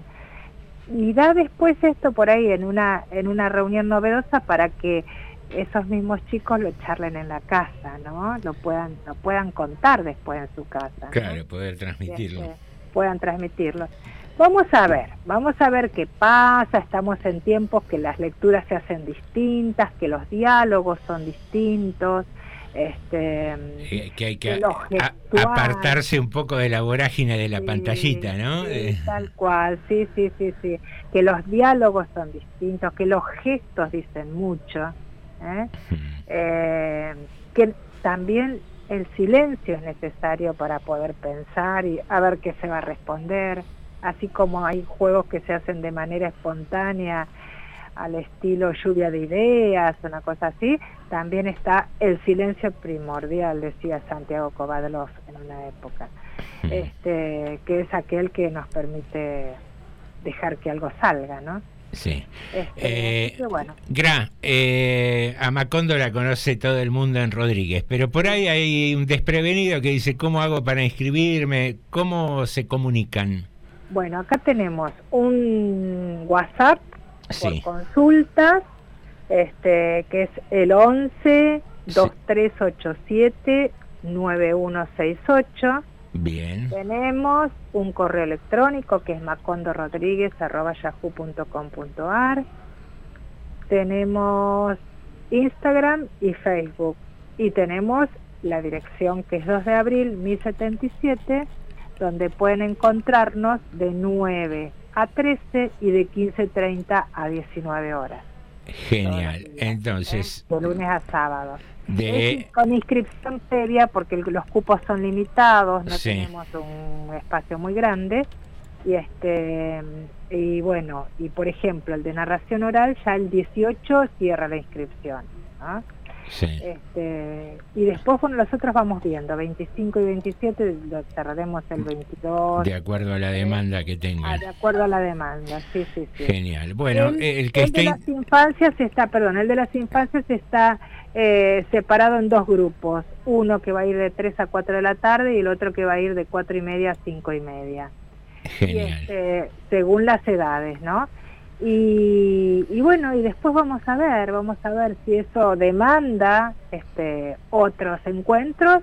y da después esto por ahí en una en una reunión novedosa para que esos mismos chicos lo charlen en la casa, ¿no? Lo puedan lo puedan contar después en su casa. ¿no? Claro, poder transmitirlo. Este, puedan transmitirlo. Vamos a ver, vamos a ver qué pasa. Estamos en tiempos que las lecturas se hacen distintas, que los diálogos son distintos. Este, Eh, que hay que a- apartarse un poco de la vorágine de la pantallita, ¿no? Sí, Eh, tal cual, sí, sí, sí, sí. Que los diálogos son distintos, que los gestos dicen mucho. ¿eh? Eh, que también el silencio es necesario para poder pensar y a ver qué se va a responder. Así como hay juegos que se hacen de manera espontánea al estilo lluvia de ideas, una cosa así, también está el silencio primordial, decía Santiago Kovadlov en una época, este, que es aquel que nos permite dejar que algo salga, ¿no? Sí. Este, Eh, bueno, Gra, eh, a Macondo la conoce todo el mundo en Rodríguez, pero por ahí hay un desprevenido que dice, ¿cómo hago para inscribirme? ¿Cómo se comunican? Bueno, acá tenemos un WhatsApp Sí. por consultas, este, que es el 11 2387 9168. Bien. Tenemos un correo electrónico que es macondorodríguez.yahoo.com.ar. Tenemos Instagram y Facebook. Y tenemos la dirección que es 2 de abril 1077, donde pueden encontrarnos de 9 a 13 y de 15.30 a 19 horas, Genial. Entonces, de lunes a sábado. de... Es con inscripción previa porque los cupos son limitados, no Sí. tenemos un espacio muy grande. Y este y bueno, y por ejemplo, el de narración oral ya el 18 cierra la inscripción. ¿no? Sí. Este, y después, bueno, nosotros vamos viendo, 25 y 27 lo cerraremos el 22, De acuerdo a la demanda que ah, tengan. de acuerdo a la demanda, sí, sí, sí. Genial. Bueno, el, el que el de esté... las infancias está, perdón, el de las infancias está eh, separado en dos grupos, uno que va a ir de 3 a 4 de la tarde y el otro que va a ir de 4 y media a 5 y media. Y Genial. este, según las edades, ¿no? Y, bueno, y después vamos a ver, vamos a ver si eso demanda este, otros encuentros,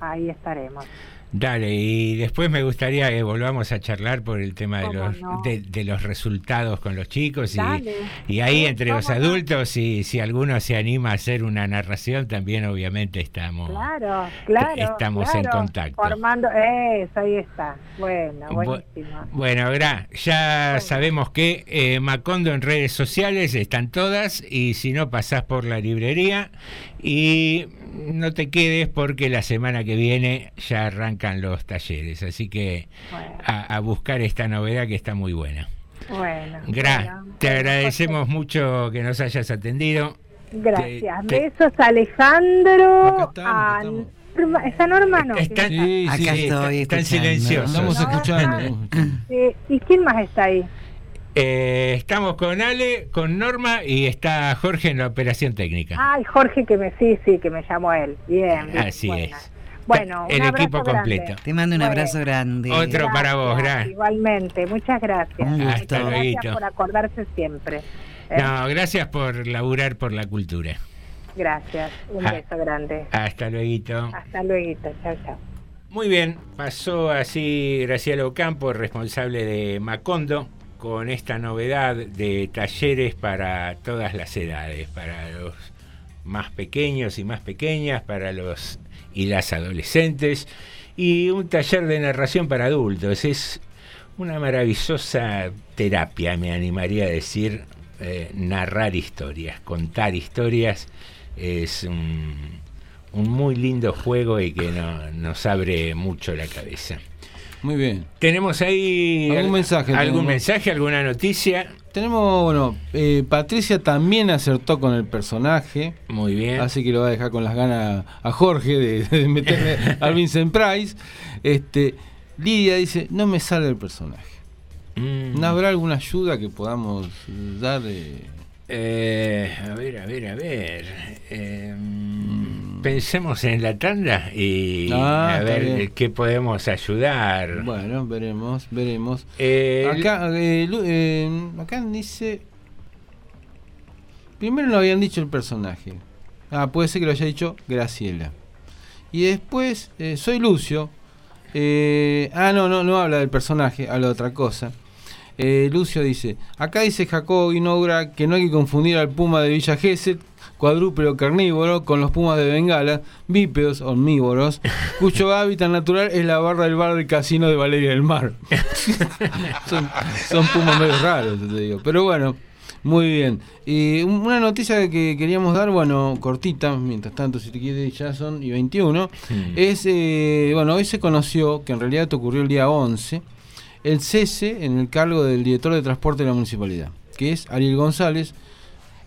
ahí estaremos. Dale, y después me gustaría que volvamos a charlar por el tema de ¿Cómo los, no? de, de los resultados con los chicos y, y ahí entre los no. adultos, si, si alguno se anima a hacer una narración, también obviamente estamos... Claro, claro. Estamos en contacto. Formando, eso, ahí está. Bueno, Bu- buenísimo. Bueno, Gra, ya sabemos que eh, Macondo en redes sociales están todas y si no pasás por la librería y no te quedes porque la semana que viene ya arrancan los talleres, así que a, a buscar esta novedad que está muy buena. Bueno. Gra, bueno, te agradecemos mucho que nos hayas atendido. Gracias. te- Besos a Alejandro. Acá estamos, a Norma. ¿Está Norma? No. Sí, Acá sí, estoy están silenciosos. Estamos escuchando. Eh, ¿Y quién más está ahí? Eh, estamos con Ale, con Norma y está Jorge en la operación técnica. Ay, Jorge, que me sí, sí, que me llamó él. Bien. bien, Así es. Bueno, un El abrazo equipo grande. completo. Te mando un Bueno. abrazo grande. Otro para vos, Gra. Igualmente, muchas gracias. Un gusto. Hasta gracias luego. por acordarse siempre. ¿eh? No, gracias por laburar por la cultura. Gracias. Un Ah. beso grande. Hasta luego. Hasta luego. Chao, chao. Muy bien, pasó así Graciela Ocampo, responsable de Macondo, con esta novedad de talleres para todas las edades, para los más pequeños y más pequeñas, para los y las adolescentes, y un taller de narración para adultos. Es una maravillosa terapia, me animaría a decir, eh, narrar historias, contar historias. Es un, un muy lindo juego y que no- nos abre mucho la cabeza. Muy bien. Tenemos ahí ¿Algún al- mensaje algún tenemos? mensaje, alguna noticia. Tenemos, bueno, eh, Patricia también acertó con el personaje. Muy bien. Así que lo va a dejar con las ganas a Jorge de, de meterle a Vincent Price. Este, Lidia dice, no me sale el personaje. Mm. ¿No habrá alguna ayuda que podamos dar? eh? Eh, a ver, a ver, a ver. Eh, Pensemos en la tanda y. Ah, a ver qué podemos ayudar. Bueno, veremos, veremos. Eh, acá, eh, eh, acá dice... Primero no habían dicho el personaje. Ah, puede ser que lo haya dicho Graciela. Y después, eh, soy Lucio. Eh, ah, no, no, no habla del personaje, habla de otra cosa. Eh, Lucio dice, acá dice Jacobo Guinogra que no hay que confundir al puma de Villa Gesell, cuadrúpedo carnívoro, con los pumas de Bengala, bípedos, omnívoros, cuyo hábitat natural es la barra del bar del casino de Valeria del Mar. son, son pumas medio raros, te digo. Pero bueno, muy bien. Y un- una noticia que queríamos dar, bueno, cortita, mientras tanto, si te quieres, ya son y 21, es, eh, bueno, hoy se conoció, que en realidad esto ocurrió el día 11, el cese en el cargo del director de transporte de la municipalidad, que es Ariel González.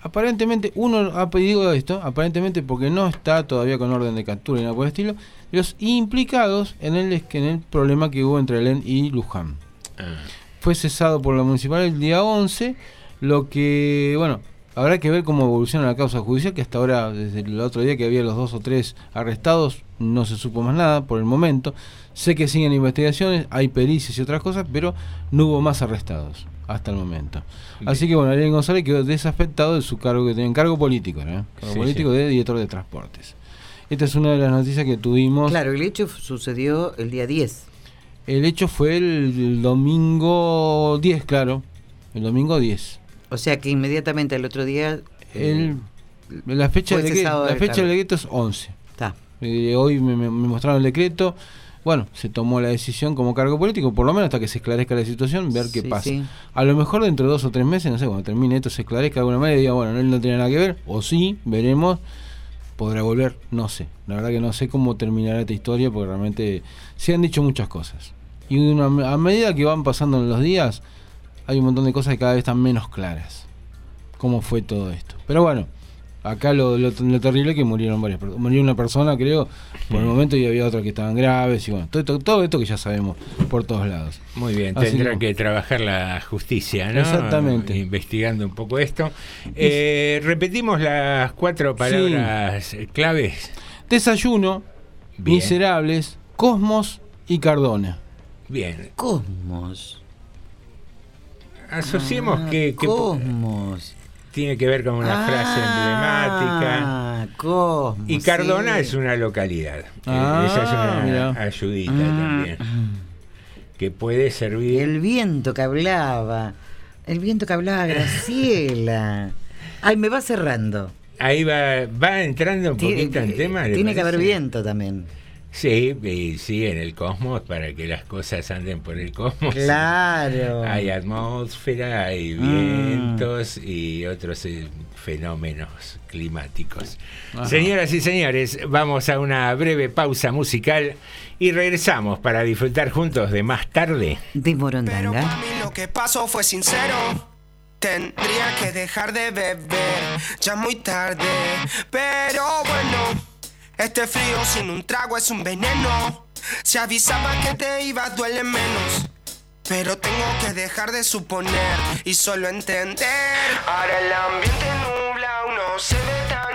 Aparentemente, uno ha pedido esto, aparentemente porque no está todavía con orden de captura y nada por el estilo, los implicados en el, en el problema que hubo entre Len y Luján. Fue cesado por la municipalidad el día 11, lo que, bueno, habrá que ver cómo evoluciona la causa judicial, que hasta ahora, desde el otro día que había los dos o tres arrestados, no se supo más nada por el momento. Sé que siguen investigaciones, hay pericias y otras cosas, pero no hubo más arrestados hasta el momento. Así que bueno, Ariel González quedó desafectado de su cargo que tenía, cargo político, ¿no? Cargo Sí, político de director de transportes. Esta es una de las noticias que tuvimos. Claro, el hecho sucedió el día 10. El hecho fue el, el domingo 10, claro. El domingo 10. O sea que inmediatamente al otro día. El, la fecha, cesado la fecha del decreto es 11. Está. Eh, hoy me, me- me mostraron el decreto. Bueno, se tomó la decisión como cargo político, por lo menos hasta que se esclarezca la situación, ver qué Sí, pasa. sí. A lo mejor dentro de dos o tres meses, no sé, cuando termine esto, se esclarezca de alguna manera y diga, bueno, él no tiene nada que ver, o sí, veremos, podrá volver, no sé. La verdad que no sé cómo terminará esta historia, porque realmente se han dicho muchas cosas. Y una- a medida que van pasando los días, hay un montón de cosas que cada vez están menos claras. Cómo fue todo esto. Pero bueno, acá lo, lo, lo terrible es que murieron varias personas. Murió una persona, creo, por el Mm. momento, y había otras que estaban graves. Y bueno, todo, esto- todo esto que ya sabemos por todos lados. Muy bien, Así tendrá que- que trabajar la justicia, ¿no? Exactamente. Investigando un poco esto. Eh, repetimos las cuatro palabras claves. Desayuno, Bien. Miserables, Cosmos y Cardona. Bien. Cosmos. asociemos Ah, que, que Cosmos. Tiene que ver con una frase emblemática. Ah, Cosmos. Y Cardona sí. es una localidad. Eh, Ah, Esa es una ayudita Ah. también. Que puede servir. El viento que hablaba. El viento que hablaba Graciela. Ay, me va cerrando. Ahí va, va entrando un Tiene- poquito en tema. ¿le Tiene que haber viento también. Sí, y sí, en el cosmos, para que las cosas anden por el cosmos. Claro. Hay atmósfera, hay Mm. vientos y otros eh, fenómenos climáticos. Ajá. Señoras y señores, vamos a una breve pausa musical y regresamos para disfrutar juntos de más tarde. De Morondanga. Lo que pasó fue sincero. Tendría que dejar de beber, ya muy tarde. Pero bueno, este frío sin un trago es un veneno. Se avisaba que te ibas, duele menos. Pero tengo que dejar de suponer y solo entender. Ahora el ambiente nubla, uno se ve tan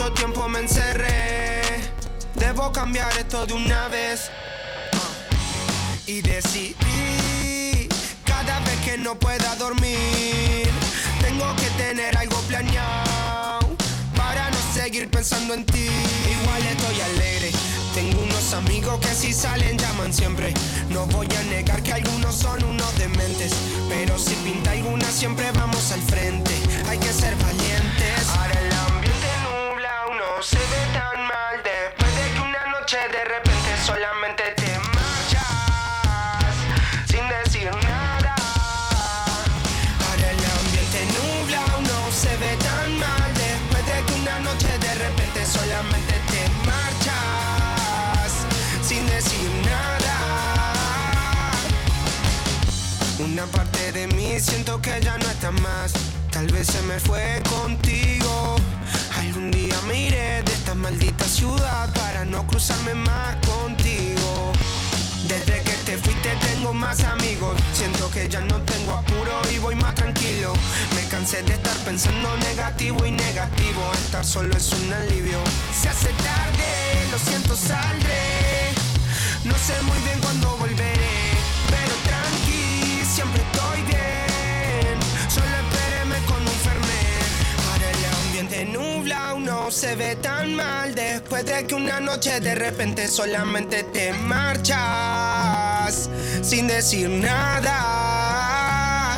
mucho tiempo me encerré. Debo cambiar esto de una vez. Y decidí cada vez que no pueda dormir. Tengo que tener algo planeado para no seguir pensando en ti. Igual estoy alegre. Tengo unos amigos que si salen llaman siempre. No voy a negar que algunos son unos dementes. Pero si pinta alguna siempre vamos al frente. Hay que ser valientes. Ahora uno se ve tan mal. Después de que una noche de repente solamente te marchas. Sin decir nada. Ahora el ambiente nubla, uno se ve tan mal. Después de que una noche de repente solamente te marchas. Sin decir nada. Una parte de mí siento que ya no está más. Tal vez se me fue contigo. Día me iré de esta maldita ciudad para no cruzarme más contigo. Desde que te fuiste tengo más amigos. Siento que ya no tengo apuro y voy más tranquilo. Me cansé de estar pensando negativo y negativo. Estar solo es un alivio. Se hace tarde, lo siento, saldré. No sé muy bien cuándo volveré, ambiente nubla, uno se ve tan mal. Después de que una noche de repente solamente te marchas sin decir nada.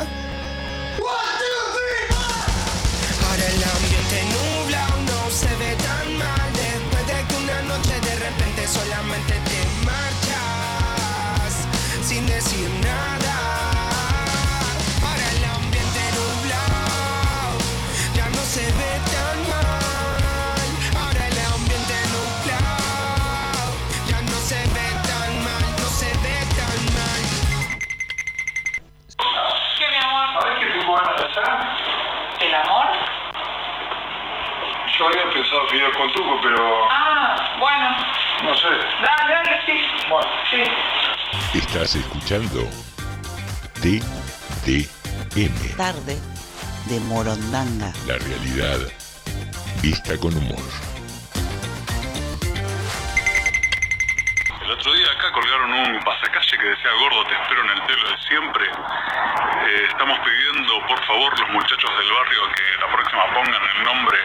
Ahora el ambiente nubla, uno se ve tan mal. Después de que una noche de repente solamente te marchas sin decir nada. Yo había pensado videos con truco, pero Ah, bueno. no sé. Dale, dale, sí. Bueno. Sí. Estás escuchando TDM, Tarde de Morondanga. la realidad vista con humor. Acá colgaron un pasacalle que decía gordo te espero en el telo de siempre. Eh, estamos pidiendo por favor los muchachos del barrio que la próxima pongan el nombre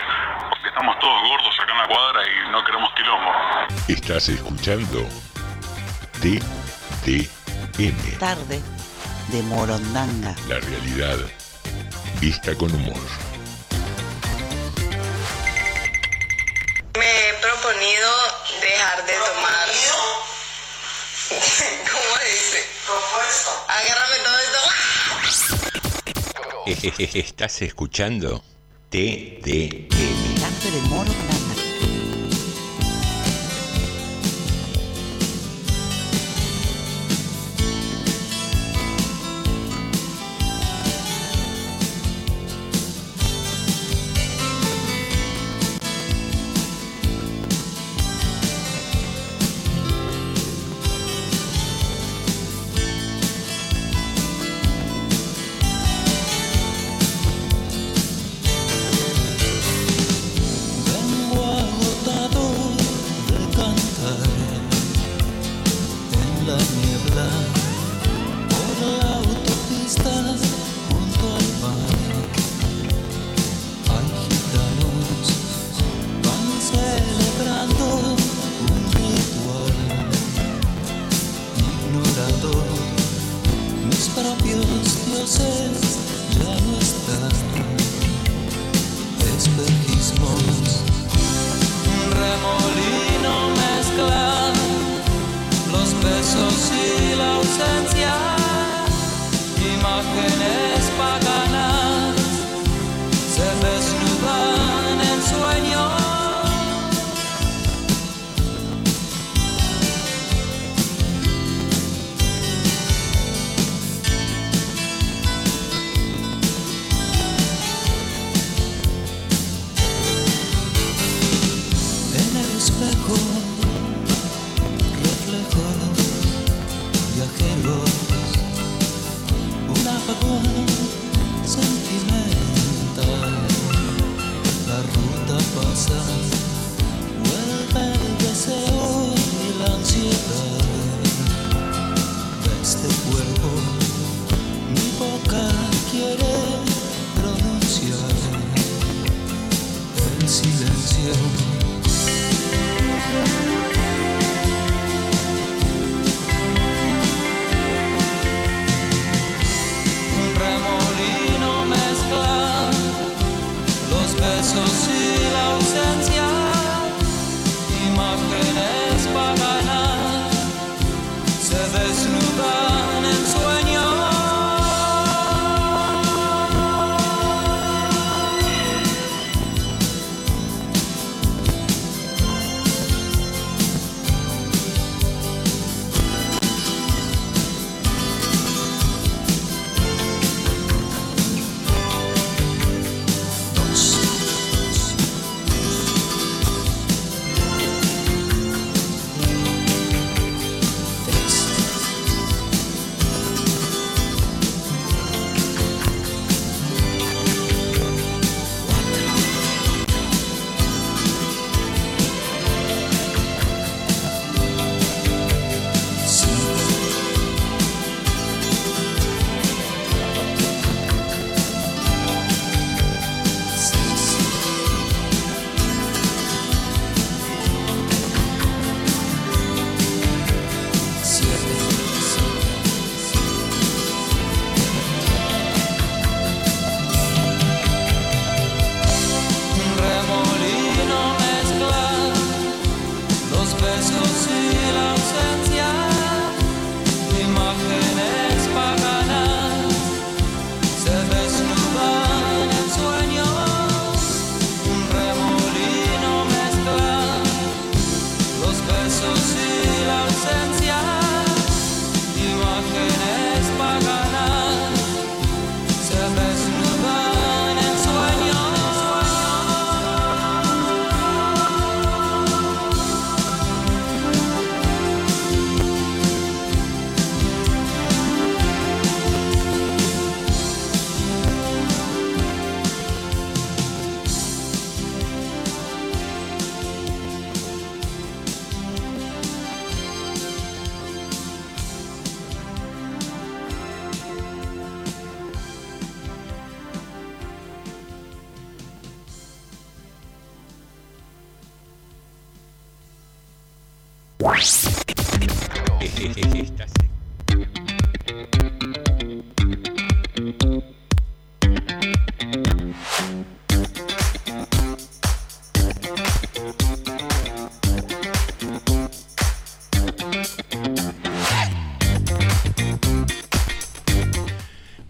porque estamos todos gordos acá en la cuadra y no queremos quilombo. Estás escuchando TDM, Tarde de Morondanga. la realidad vista con humor. Agárrame todo esto. Estás escuchando TDM.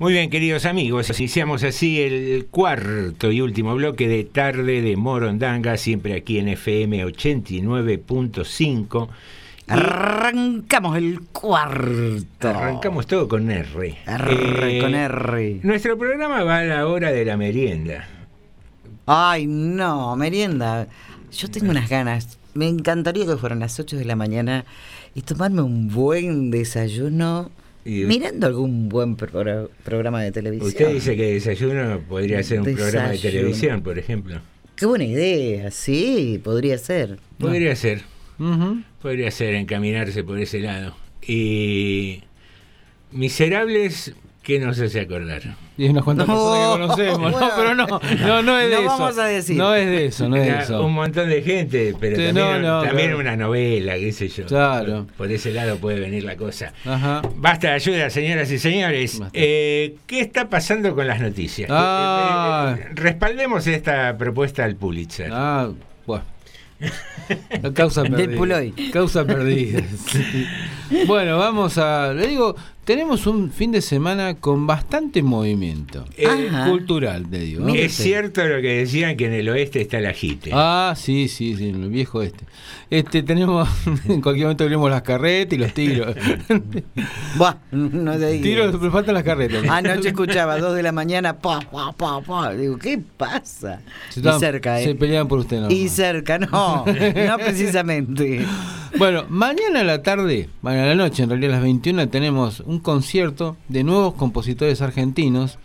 Muy bien, queridos amigos, iniciamos así el cuarto y último bloque de tarde de Morondanga, siempre aquí en FM 89.5. Arrancamos el cuarto. Arrancamos todo con R. R, Eh, con R. Nuestro programa va a la hora de la merienda. Ay, no, merienda. Yo tengo unas ganas. Me encantaría que fueran las 8 de la mañana y tomarme un buen desayuno Y- mirando algún buen pro- programa de televisión. Usted dice que desayuno podría ser un programa de Desayuno. televisión, por ejemplo. Qué buena idea, sí, podría ser. Podría ser. Podría ser encaminarse por ese lado. Y Miserables ¿Qué nos hace acordar? Y hay unas cuantas No, personas que conocemos, bueno. no, pero no, no, no es de No eso. vamos a decir. No es de eso, no es de eso. Un montón de gente, pero Sí, también, no, no, también claro. una novela, qué sé yo. Claro. Por ese lado puede venir la cosa. Ajá. Basta de ayuda, señoras y señores. Eh, ¿Qué está pasando con las noticias? Ah. Eh, eh, respaldemos esta propuesta al Pulitzer. Ah, bueno. La causa Del perdida. Puloy. Causa perdida. Sí. Bueno, vamos a. Le digo, tenemos un fin de semana con bastante movimiento. Eh, cultural, te digo. ¿no? Es cierto lo que decían que en el oeste está la jite. Ah, sí, sí, sí, en el viejo este. Este tenemos, en cualquier momento veremos las carretas y los tiros. Buah, no te digas. tiros, pero faltan las carretas. Anoche escuchaba a 2 de la mañana, pa, pa, pa, pa. Digo, ¿qué pasa? Se y cerca, ¿eh? Se peleaban por usted, ¿no? Y cerca, no, no precisamente. Bueno, mañana a la tarde, mañana a la noche, en realidad a las 21, tenemos un concierto de nuevos compositores argentinos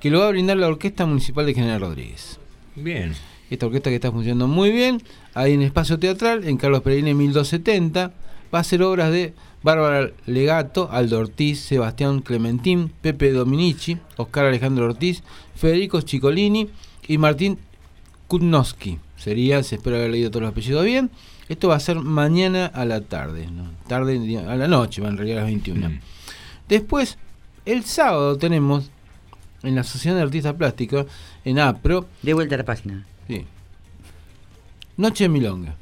que lo va a brindar la Orquesta Municipal de General Rodríguez. Bien. Esta orquesta que está funcionando muy bien, ahí en Espacio Teatral, en Carlos Pereira 1270, va a ser obras de Bárbara Legato, Aldo Ortiz, Sebastián Clementín, Pepe Dominici, Oscar Alejandro Ortiz, Federico Chicolini y Martín Kutnowski. Sería, se espera haber leído todos los apellidos bien. Esto va a ser mañana a la tarde, ¿no? tarde a la noche, va en realidad a las 21. Después, el sábado tenemos en la Asociación de Artistas Plásticos, en APRO. De vuelta a la página. Sí. Noche de Milonga.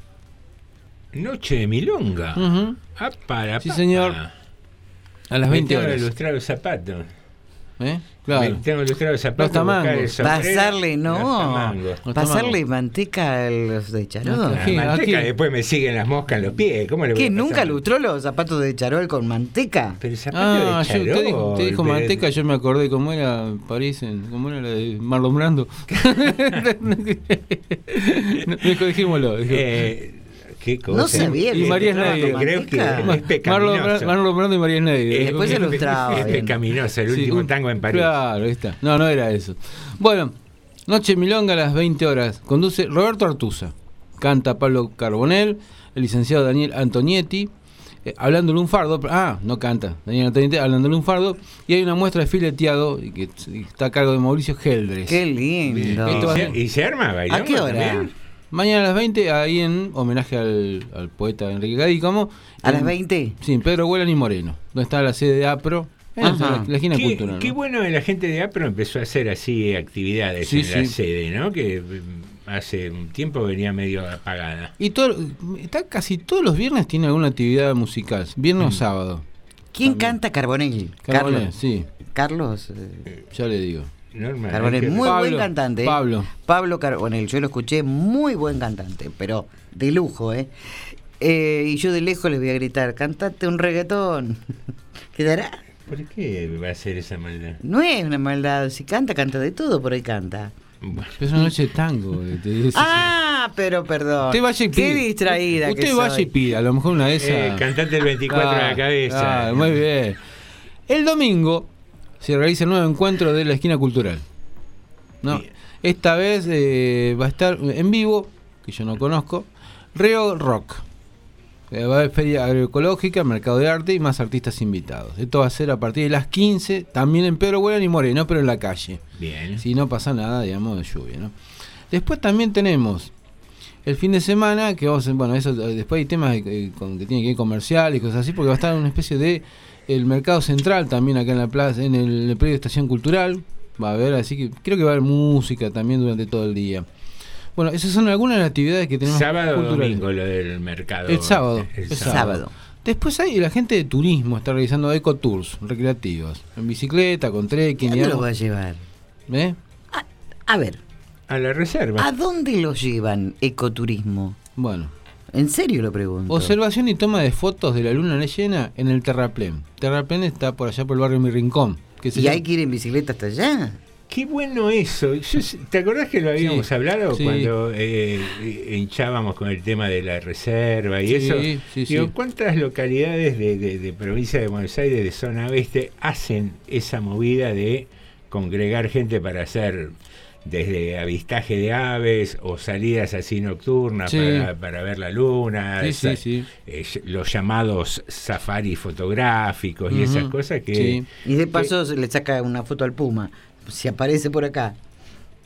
Noche de Milonga. Ujú. Ah, para, Sí, señor. A las 20 Me tengo horas. ilustrar el zapato. ¿Eh? Claro. Me tengo zapato. El sombrero, Pasarle, no. Pasarle manteca a los de Charol. La manteca, después me siguen las moscas en los pies. ¿Cómo le voy ¿Qué? a? ¿Nunca lustró los zapatos de Charol con manteca? Pero el Ah, yo, de usted dijo, usted Charol, dijo pero- manteca, yo me acordé cómo era París, en, cómo era la de Marlon Brando. dijo, dijémoslo. dijo. Eh, qué cosa. No sabía Y María Schneider. Creo que es pecaminoso. Marlon, Bra- Marlon Brando y María Schneider. Es- Después se ilustraba Es bien. pecaminoso, el Sí, último un- tango en París. Claro, ahí está. No, no era eso. Bueno, Noche Milonga a las 20 horas. Conduce Roberto Artuza. Canta Pablo Carbonel, el licenciado Daniel Antonietti. eh, hablando lunfardo, ah, no canta, Daniel Antonietti hablando lunfardo, y hay una muestra de fileteado que está a cargo de Mauricio Geldres. Qué lindo. ¿Y se, y se arma ¿A qué hora? también? Mañana a las 20, ahí en homenaje al, al poeta Enrique Gadícamo. ¿A En- las 20? Sí, Pedro Huelan y Moreno, donde está la sede de APRO, en la, la esquina Qué, cultural. qué ¿no? bueno que la gente de APRO empezó a hacer así actividades Sí, en la sí. sede, ¿no? Que mm, hace un tiempo venía medio apagada. Y todo, está casi todos los viernes tiene alguna actividad musical, viernes Mm. o sábado. ¿Quién canta Carbonell? Carbonell, Carlos. sí, Carlos. eh, ya le digo. Norma, Carbonell, muy Pablo, buen cantante. ¿eh? Pablo. Pablo Carbonell, yo lo escuché, muy buen cantante, pero de lujo, ¿eh? Eh, y yo de lejos les voy a gritar, cantate un reggaetón. ¿Quedará? ¿Por qué va a ser esa maldad? No es una maldad, si canta, canta de todo, por ahí canta. Bueno, Es una noche de tango. eh, te. Ah, pero perdón. Usted vaya y Qué pida. distraída Usted que vaya soy. y pida, a lo mejor una de esas. Eh, cantate el 24 en la cabeza. Ah, muy bien. El domingo se realiza el nuevo encuentro de la esquina cultural. ¿no? Bien. Esta vez eh, va a estar en vivo, que yo no conozco, Río Rock. Eh, va a haber feria agroecológica, mercado de arte y más artistas invitados. Esto va a ser a partir de las 15, también en Pedro Huelan y Moreno, pero en la calle. Bien. Si no pasa nada, digamos, de lluvia, ¿no? Después también tenemos el fin de semana, que vamos a, bueno, eso eh, después hay temas eh, con- que tienen que ver comercial y cosas así, porque va a estar una especie de el mercado central también acá en la plaza, en el, predio de estación cultural, va a haber, así que creo que va a haber música también durante todo el día. Bueno, esas son algunas de las actividades que tenemos Sábado culturales. domingo lo del mercado. El sábado. El el sábado. sábado. Después hay la gente de turismo está realizando ecotours recreativos, en bicicleta, con trekking, ¿Dónde los va a llevar? ¿Eh? A ver, A la reserva. ¿a dónde los llevan ecoturismo? Bueno, ¿En serio lo pregunto? Observación y toma de fotos de la luna llena en el Terraplén. Terraplén está por allá por el barrio Mi Rincón. Que se ¿Y llama- hay que ir en bicicleta hasta allá? Qué bueno eso. Yo ¿Te acordás que lo habíamos Sí, hablado sí. cuando eh, eh, hinchábamos con el tema de la reserva y Sí, eso? sí, Digo, sí. ¿cuántas localidades de, de- de provincia de Buenos Aires, de zona oeste, hacen esa movida de congregar gente para hacer desde avistaje de aves o salidas así nocturnas Sí. para, para ver la luna, Sí, sí, esa- sí. eh, los llamados safaris fotográficos y esas cosas que... Y de paso se le saca una foto al puma. Si aparece por acá.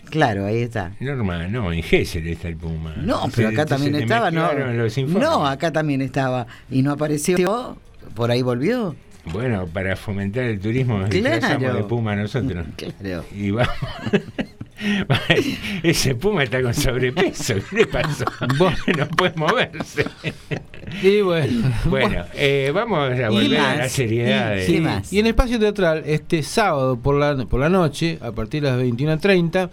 Claro, ahí está. Norma, no, en Gesell está el puma. No, pero acá se también estaba, ¿no? No, acá también estaba. Y no apareció. Por ahí volvió. Bueno, para fomentar el turismo nos Claro. disfrazamos de puma nosotros. Claro. Y vamos. Ese puma está con sobrepeso. ¿Qué le pasó? no puede moverse. Y bueno. Bueno, eh, vamos a volver a la seriedad. de- Sí, Y en el espacio teatral, este sábado por la, por la noche, a partir de las 21.30,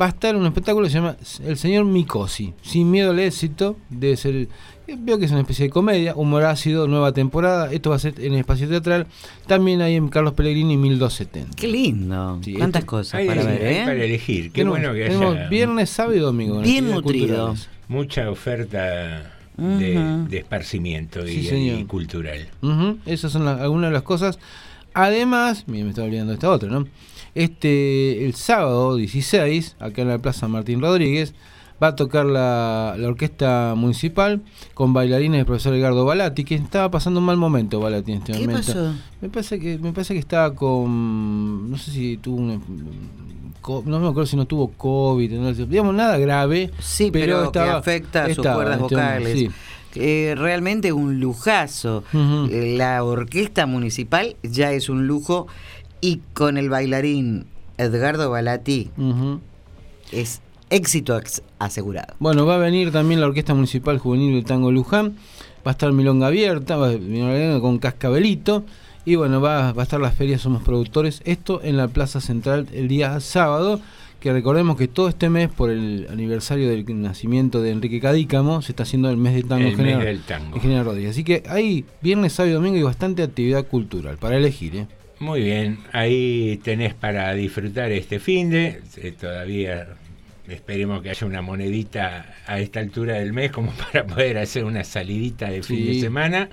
va a estar un espectáculo que se llama El señor Mikosi, Sin miedo al éxito. Debe ser. Veo que es una especie de comedia, humor ácido, nueva temporada. Esto va a ser en el espacio teatral. También hay en Carlos Pellegrini 1270. Qué lindo. Sí, esto- cosas Hay- para ver, hay ¿eh? para elegir. Qué Tenemos- bueno que tenemos haya viernes, sábado y domingo. Bien nutrido. mucha oferta de, esparcimiento y, Sí, señor. y cultural. Esas son la- algunas de las cosas. Además, mira, me estaba olvidando de esta otra, ¿no? Este, el sábado 16, acá en la Plaza Martín Rodríguez, va a tocar la, la orquesta municipal con bailarines del profesor Edgardo Balati, que estaba pasando un mal momento Balati en este ¿Qué momento. pasó? Me parece que me parece que estaba con no sé si tuvo un co- no me acuerdo si no tuvo COVID, no digamos nada grave, Sí, pero, que afecta a sus estaba cuerdas este vocales. sí. Eh, realmente un lujazo. Eh, La orquesta municipal ya es un lujo y con el bailarín Edgardo Balati es éxito asegurado. Bueno, va a venir también la Orquesta Municipal Juvenil del Tango Luján. Va a estar Milonga Abierta, va a Milonga Abierta con Cascabelito. Y bueno, va, va a estar las ferias Somos Productores. Esto en la Plaza Central el día sábado. Que recordemos que todo este mes, por el aniversario del nacimiento de Enrique Cadícamo, se está haciendo el mes del tango El mes del tango. en General Rodríguez. Así que hay viernes, sábado y domingo y bastante actividad cultural para elegir. ¿eh? Muy bien, ahí tenés para disfrutar este fin de. todavía esperemos que haya una monedita a esta altura del mes como para poder hacer una salidita de fin de Sí. semana.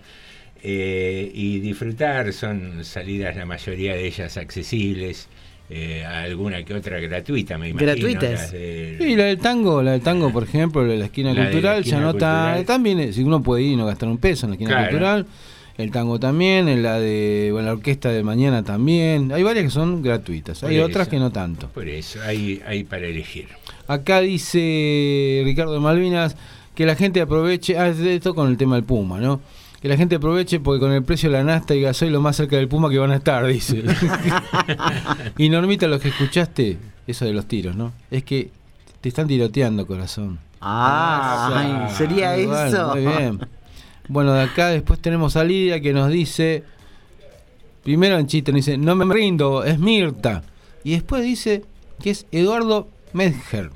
eh, y disfrutar, son salidas la mayoría de ellas accesibles, eh, alguna que otra gratuita, me imagino. Gratuitas. las de- Y la del tango, la del tango, por ejemplo, la de la esquina La de la cultural, esquina ya no está. cultural. También, eh, si uno puede ir y no gastar un peso en la esquina Claro. cultural. El tango también, en la de bueno, la orquesta de mañana también. Hay varias que son gratuitas, Por hay otras que no tanto. Por eso, hay, hay para elegir. Acá dice Ricardo de Malvinas que la gente aproveche, ah, esto con el tema del Puma, ¿no? Que la gente aproveche porque con el precio de la nasta y gasoil lo más cerca del Puma que van a estar, dice. y Normita, lo que escuchaste, eso de los tiros, ¿no? Es que te están tiroteando, corazón. Ah, ay, sería Igual, eso. Muy bien. Bueno, de acá después tenemos a Lidia que nos dice, primero en chiste, nos dice, no me rindo, es Mirta. Y después dice que es Eduardo Medger.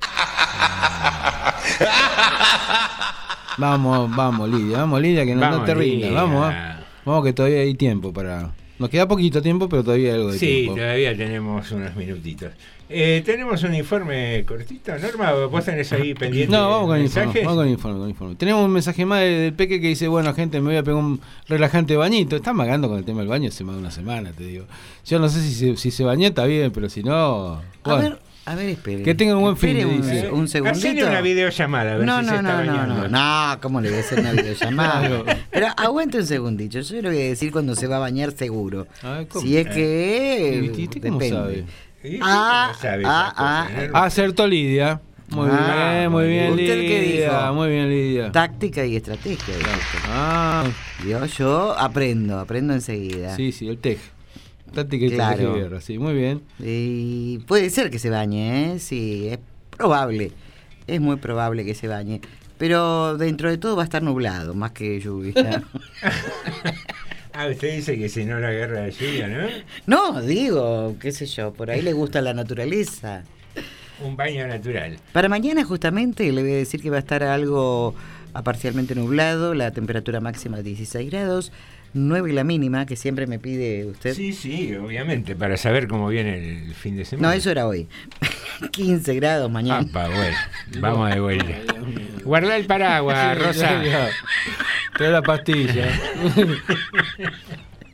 Vamos, vamos, Lidia, vamos, Lidia, que no, no Vamos, te rindas, vamos, ¿ah? vamos que todavía hay tiempo para... Nos queda poquito tiempo, pero todavía hay algo de Sí, tiempo. todavía tenemos unos minutitos. Eh, tenemos un informe cortito, Norma, vos tenés ahí pendiente. No, vamos con el informe, vamos con el informe, con el informe. Tenemos un mensaje más de- del Peque que dice, bueno, gente, me voy a pegar un relajante bañito. Está magando con el tema del baño hace más de una semana, te digo. Yo no sé si se, si se bañó, está bien, pero si no... A ver, a ver, espere. Que tenga un buen fin, un, dice. un segundito. Hacele una videollamada, a ver no, si no, se no, está no, bañando. no, no, ¿cómo le voy a hacer una videollamada? Pero aguante un segundito, yo le voy a decir cuando se va a bañar seguro. Ah, ¿cómo? Si es que... ¿Y usted cómo depende. sabe? Ah, sabe ah, ah, Ah, Acertó Lidia. Muy Ah, bien, muy bien, ¿Usted qué Lidia. dijo? Muy bien, Lidia. Táctica y estrategia. Ah, Yo, yo aprendo, aprendo enseguida. sí, sí, el TEG. Táctica y Claro. estrategia de guerra, sí, muy bien. Y puede ser que se bañe, ¿eh? Sí, es probable. Es muy probable que se bañe. Pero dentro de todo va a estar nublado, más que lluvia. Ah, usted dice que si no la guerra de lluvia, ¿no? no, digo, qué sé yo, por ahí le gusta la naturaleza. Un baño natural. Para mañana justamente le voy a decir que va a estar algo a parcialmente nublado, la temperatura máxima 16 grados, 9 la mínima, que siempre me pide usted. Sí, sí, obviamente, para saber cómo viene el fin de semana. No, eso era hoy. 15 grados mañana. Bueno, vamos de vuelta. Guarda el paraguas, Rosa. Trae la pastilla.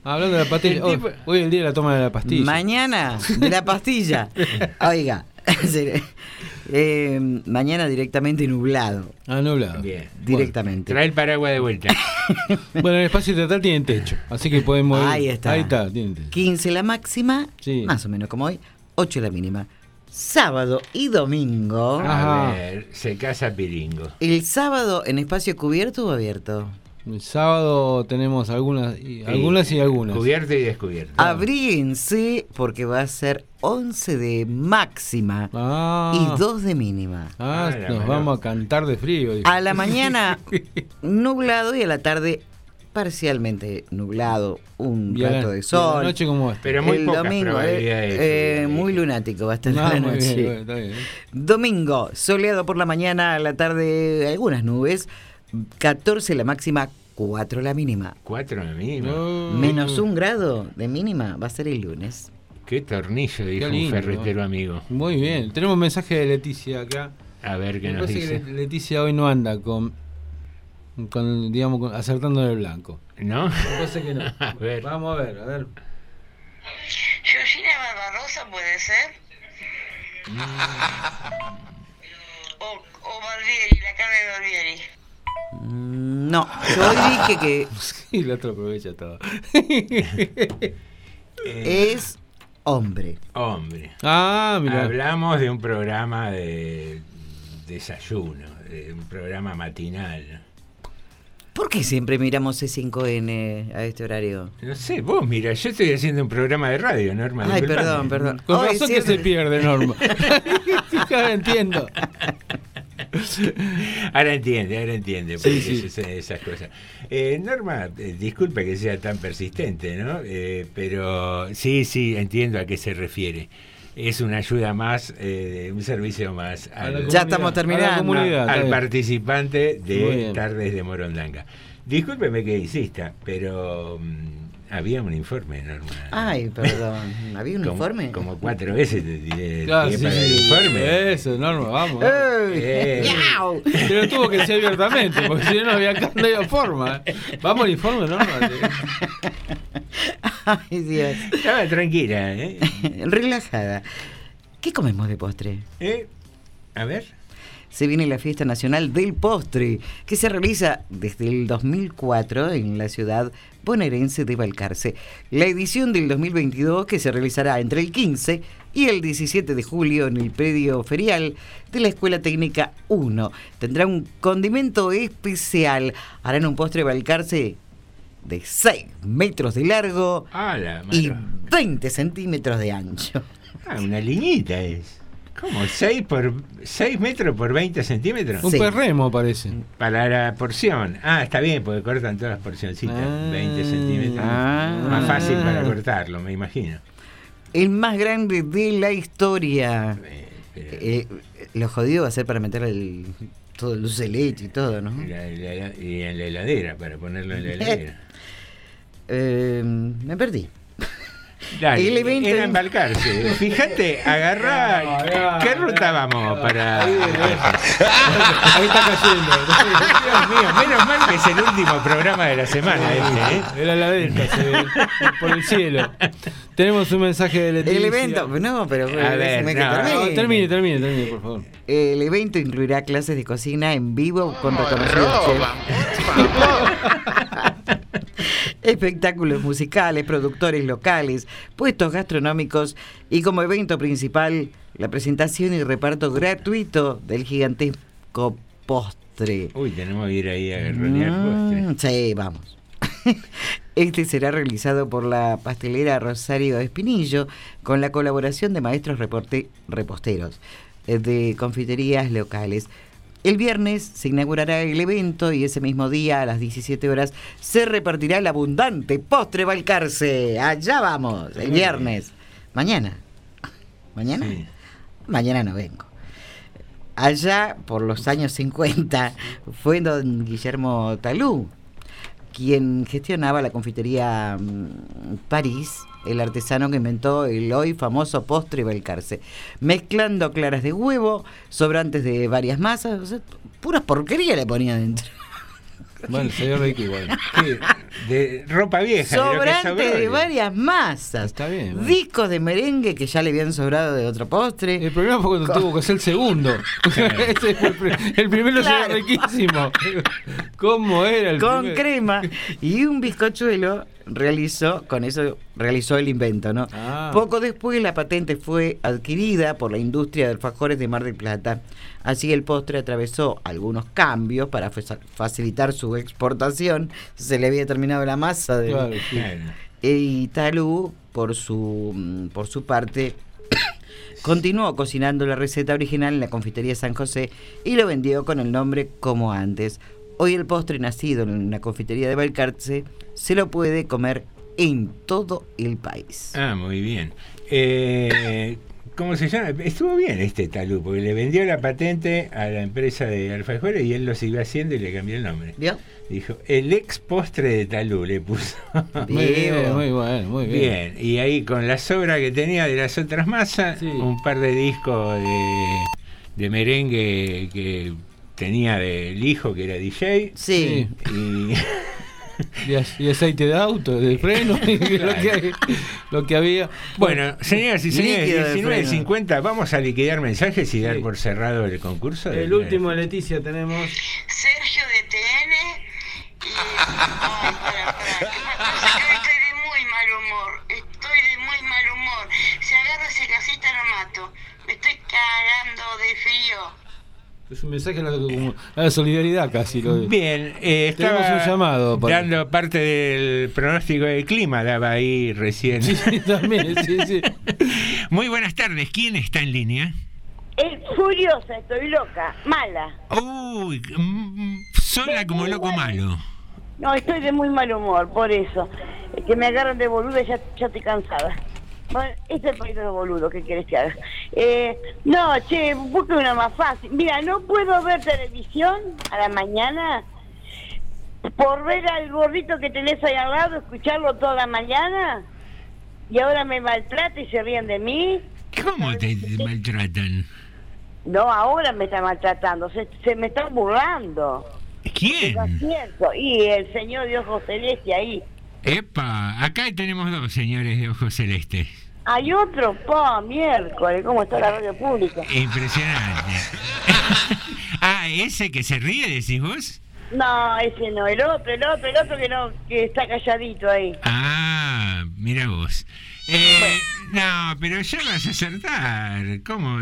Hablando de la pastilla, hoy, hoy es el día de la toma de la pastilla. Mañana, de la pastilla. Oiga. Eh, mañana directamente nublado. Ah, nublado. Bien. Directamente. Trae el paraguas de vuelta. Bueno, el espacio teatral tiene techo, así que podemos. ir. Ahí está. Ahí está, tiene techo. 15 la máxima, Sí. más o menos como hoy, 8 la mínima. Sábado y domingo. A ver, se casa Piringo. El sábado en espacio cubierto o abierto. El sábado tenemos algunas y, algunas y algunas. Cubierto y descubierto. Abríguense porque va a ser 11 de máxima y 2 de mínima. Ah, Ah, nos vamos a cantar de frío. dijo. A la mañana nublado y a la tarde parcialmente nublado, un Y a la- rato de a la sol. noche, ¿cómo va a estar? Pero muy el domingo, eh, de- eh, muy lunático va a estar Ah, la noche. bien, bueno, está bien. Domingo, soleado por la mañana, a la tarde algunas nubes, 14 la máxima, 4 la mínima. Cuatro la mínima. Menos un grado de mínima va a ser el lunes. Qué tornillo, dijo un ferretero amigo. Muy bien. Tenemos un mensaje de Leticia acá. A ver qué Me nos parece dice. que Leticia hoy no anda con, con digamos, con- acertando en el blanco. ¿No? Parece que no. A ver. Vamos a ver, a ver. Georgina Barbarosa puede ser. o, o Barbieri, la carne de Barbieri. No, yo hoy dije que Y el otro aprovecha todo. es hombre. Hombre. Ah, mira. Hablamos de un programa de desayuno, de un programa matinal. ¿Por qué siempre miramos C5N a este horario? No sé, vos mira, yo estoy haciendo un programa de radio, Norma. Ay, perdón, perdón. Con Hoy razón que se pierde, Norma. Ahora entiendo. Ahora entiende, ahora entiende, Sí, suceden esas cosas. Eh, Norma, eh, disculpa que sea tan persistente, ¿no? Eh, pero sí, sí, entiendo a qué se refiere. Es una ayuda más, eh, un servicio más al, Ya estamos terminando. al bien. participante de. Tardes de Morondanga. Discúlpeme que insista, pero mm, había un informe, Norma. Ay, perdón. ¿Había un como, informe? Como cuatro veces te Ah, pie sí, para el sí, informe. Eso, Norma, vamos. ¡Ey! Eh. Pero tuvo que ser abiertamente, porque si no, no había, no había forma. Vamos al informe, Norma. Ay, Dios. Estaba tranquila, ¿eh? Relajada. ¿Qué comemos de postre? ¿Eh? A ver. Se viene la Fiesta Nacional del Postre, que se realiza desde el 2004 en la ciudad bonaerense de Balcarce. La edición del 2022 que se realizará entre el 15 y el 17 de julio en el predio ferial de la Escuela Técnica 1. Tendrá un condimento especial. Harán un postre Balcarce de 6 metros de largo la y madre. 20 centímetros de ancho. Ah, una liñita es. ¿Cómo? ¿6 por 6 metros por 20 centímetros? Un Sí. perremo parece. Para la porción. Ah, está bien, porque cortan todas las porcioncitas. Ah. 20 centímetros. Ah. Más fácil para cortarlo, me imagino. El más grande de la historia. Eh, pero- Eh, lo jodido va a ser para meter el, todo el dulce de leche y todo, ¿no? la- la- y en la heladera, para ponerlo en la heladera. Eh, me perdí. Dale, El evento- era embarcarse. Fíjate, agarrá. ¿Qué ruta vamos para.? Ahí está cayendo. Dios mío, menos mal que es el último programa de la semana este, ¿eh? Era la delta, se ve, por el cielo. Tenemos un mensaje de Leticia. El evento, no, pero A ver, déjeme que no, termine. No, termine, termine, termine, por favor. El evento incluirá clases de cocina en vivo con reconocidos chefs. Espectáculos musicales, productores locales, puestos gastronómicos y como evento principal la presentación y reparto gratuito del gigantesco postre. Uy, tenemos que ir ahí a postre. Mm, sí, vamos. Este será realizado por la pastelera Rosario Espinillo con la colaboración de maestros reporte- reposteros eh, de confiterías locales. El viernes se inaugurará el evento y ese mismo día a las 17 horas se repartirá el abundante postre Balcarce. Allá vamos, el viernes. Mañana. ¿Mañana? Sí. Mañana no vengo. Allá, por los años 50, fue don Guillermo Talú quien gestionaba la confitería mm, París, el artesano que inventó el hoy famoso postre Balcarce, mezclando claras de huevo, sobrantes de varias masas, o sea, pura porquería le ponía dentro. Bueno, se ve rico igual. De ropa vieja. de lo que Sobrante de varias masas. Está bien. bueno. Discos de merengue que ya le habían sobrado de otro postre. El problema fue cuando tuvo que ser el segundo. Ese fue el, pri- el primero se Claro. ve riquísimo. ¿Cómo era el con primer? crema y un bizcochuelo realizó con eso realizó el invento no Ah. poco después la patente fue adquirida por la industria de alfajores de Mar del Plata así el postre atravesó algunos cambios para fa- facilitar su exportación se le había terminado la masa del- Claro, sí. y Talú por su mm, por su parte Continuó cocinando la receta original en la confitería San José y lo vendió con el nombre como antes. Hoy el postre nacido en la confitería de Balcarce se lo puede comer en todo el país. Ah, muy bien. Eh, ¿Cómo se llama? Estuvo bien este talú, porque le vendió la patente a la empresa de alfajores y él lo siguió haciendo y le cambió el nombre. ¿Vio? Dijo, el ex postre de talú le puso. Muy bien, muy bueno, muy bien. Bien, y ahí con la sobra que tenía de las otras masas, un par de discos de, de merengue que tenía del hijo que era DJ. Sí. Y, Y, ac- y aceite de auto, de freno, y lo, que, lo que había. Bueno, señoras y señores, Líquido de freno. 19.50, vamos a liquidar mensajes y dar por cerrado el concurso. El último Leticia tenemos. Sergio de TN. Y, ay, para, para. Estoy de muy mal humor. Estoy de muy mal humor. Si agarro ese casista lo mato. Me estoy cagando de frío. Es un mensaje a la, a la solidaridad casi. Lo de- Bien, eh, estaba un llamado. para- dando parte del pronóstico del clima, daba ahí recién. Sí, sí, también, sí, sí. Muy buenas tardes, ¿quién está en línea? Es furiosa, estoy loca, mala. Uy, mm, sola como loco malo. No, estoy de muy mal humor, por eso. Es Que me agarran de boludo y ya, ya estoy cansada. Bueno, este es el país de los boludos, ¿qué quieres que haga? Eh, no, che, busque una más fácil. Mira, no puedo ver televisión a la mañana por ver al gordito que tenés ahí al lado, escucharlo toda la mañana. Y ahora me maltrata y se ríen de mí. ¿Cómo te maltratan? No, ahora me está maltratando, se, se me están burlando. ¿Quién? Y el señor de ojos celeste ahí. Epa, acá tenemos dos señores de ojos celestes. Hay otro, pa, miércoles, ¿cómo está la radio pública? Impresionante. ah, ese que se ríe, decís vos. No, ese no, el otro, el otro, el otro que no, que está calladito ahí. Ah, mira vos. Eh, no, pero ya vas a acertar. ¿Cómo?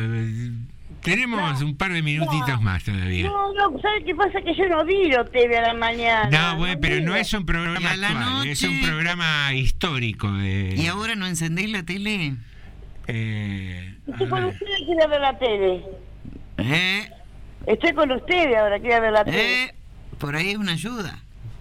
Tenemos un par de minutitos más todavía. No, no, ¿sabes qué pasa? Que yo no miro TV a la mañana. No, bueno, pero no es un programa actual, es un programa histórico. De, ¿Y ahora no encendés la tele? eh, Estoy con ustedes, quiero ver la tele. ¿Eh? Estoy con ustedes ahora, quiero ver la tele. ¿Eh? Por ahí es una ayuda.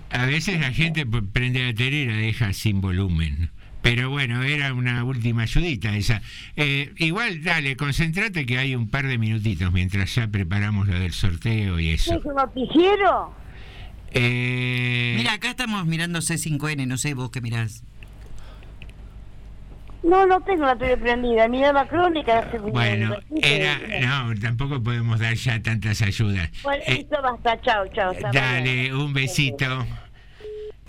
a veces la gente prende la tele y la deja sin volumen. Pero bueno, era una última ayudita esa. Eh, igual, dale, concentrate que hay un par de minutitos mientras ya preparamos lo del sorteo y eso. ¿Es un noticiero? Eh, Mira, acá estamos mirando C5N, no sé vos qué mirás. No, no tengo la tele prendida. Miraba crónica bueno, era, no, tampoco podemos dar ya tantas ayudas. Bueno, Eh, listo, basta. Chao, chao. Dale, un besito.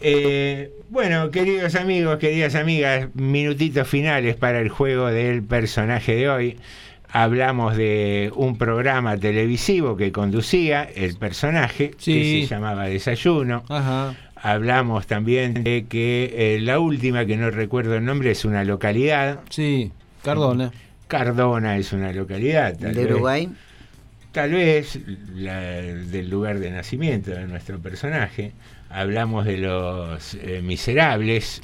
Eh, bueno, queridos amigos, queridas amigas, minutitos finales para el juego del personaje de hoy. Hablamos de un programa televisivo que conducía el personaje, que se llamaba Desayuno. Ajá. Hablamos también de que eh, la última, que no recuerdo el nombre, es una localidad. Sí, Cardona. Cardona es una localidad. tal ¿De vez. Uruguay? Tal vez la- del lugar de nacimiento de nuestro personaje. Hablamos de los eh, miserables,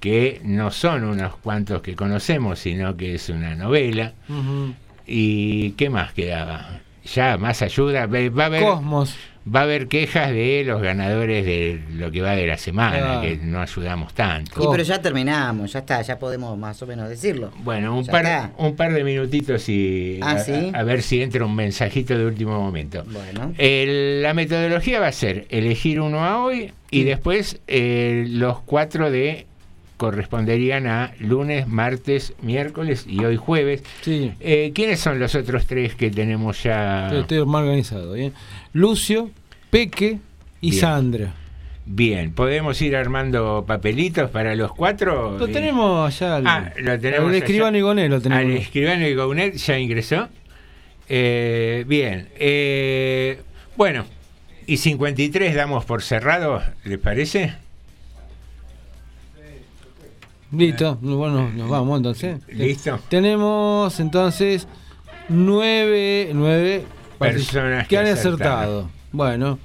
que no son unos cuantos que conocemos, sino que es una novela. ¿Y qué más quedaba? Ya, más ayuda. Va va a haber, Cosmos. Va a haber quejas de los ganadores de lo que va de la semana, que no ayudamos tanto. Sí, pero ya terminamos, ya está, ya podemos más o menos decirlo. Bueno, un Ya par, está. un par de minutitos y Ah, a, ¿sí? a- a ver si entra un mensajito de último momento. Bueno. El- la metodología va a ser elegir uno a hoy y después eh, los cuatro de corresponderían a lunes, martes, miércoles y hoy jueves. Sí. Eh, ¿Quiénes son los otros tres que tenemos ya? Estoy más organizado. ¿bien? Lucio, Peque y Bien. Sandra. Bien, ¿podemos ir armando papelitos para los cuatro? Lo Eh, tenemos allá. al- Ah, lo tenemos al escribano Igoné lo tenemos. Al escribano Igonet ya ingresó. Eh, bien. eh, bueno, y 53 damos por cerrado, ¿les parece? Listo, bueno, nos vamos entonces. ¿Listo? Tenemos entonces nueve, nueve Personas que han acertaron. acertado. Bueno,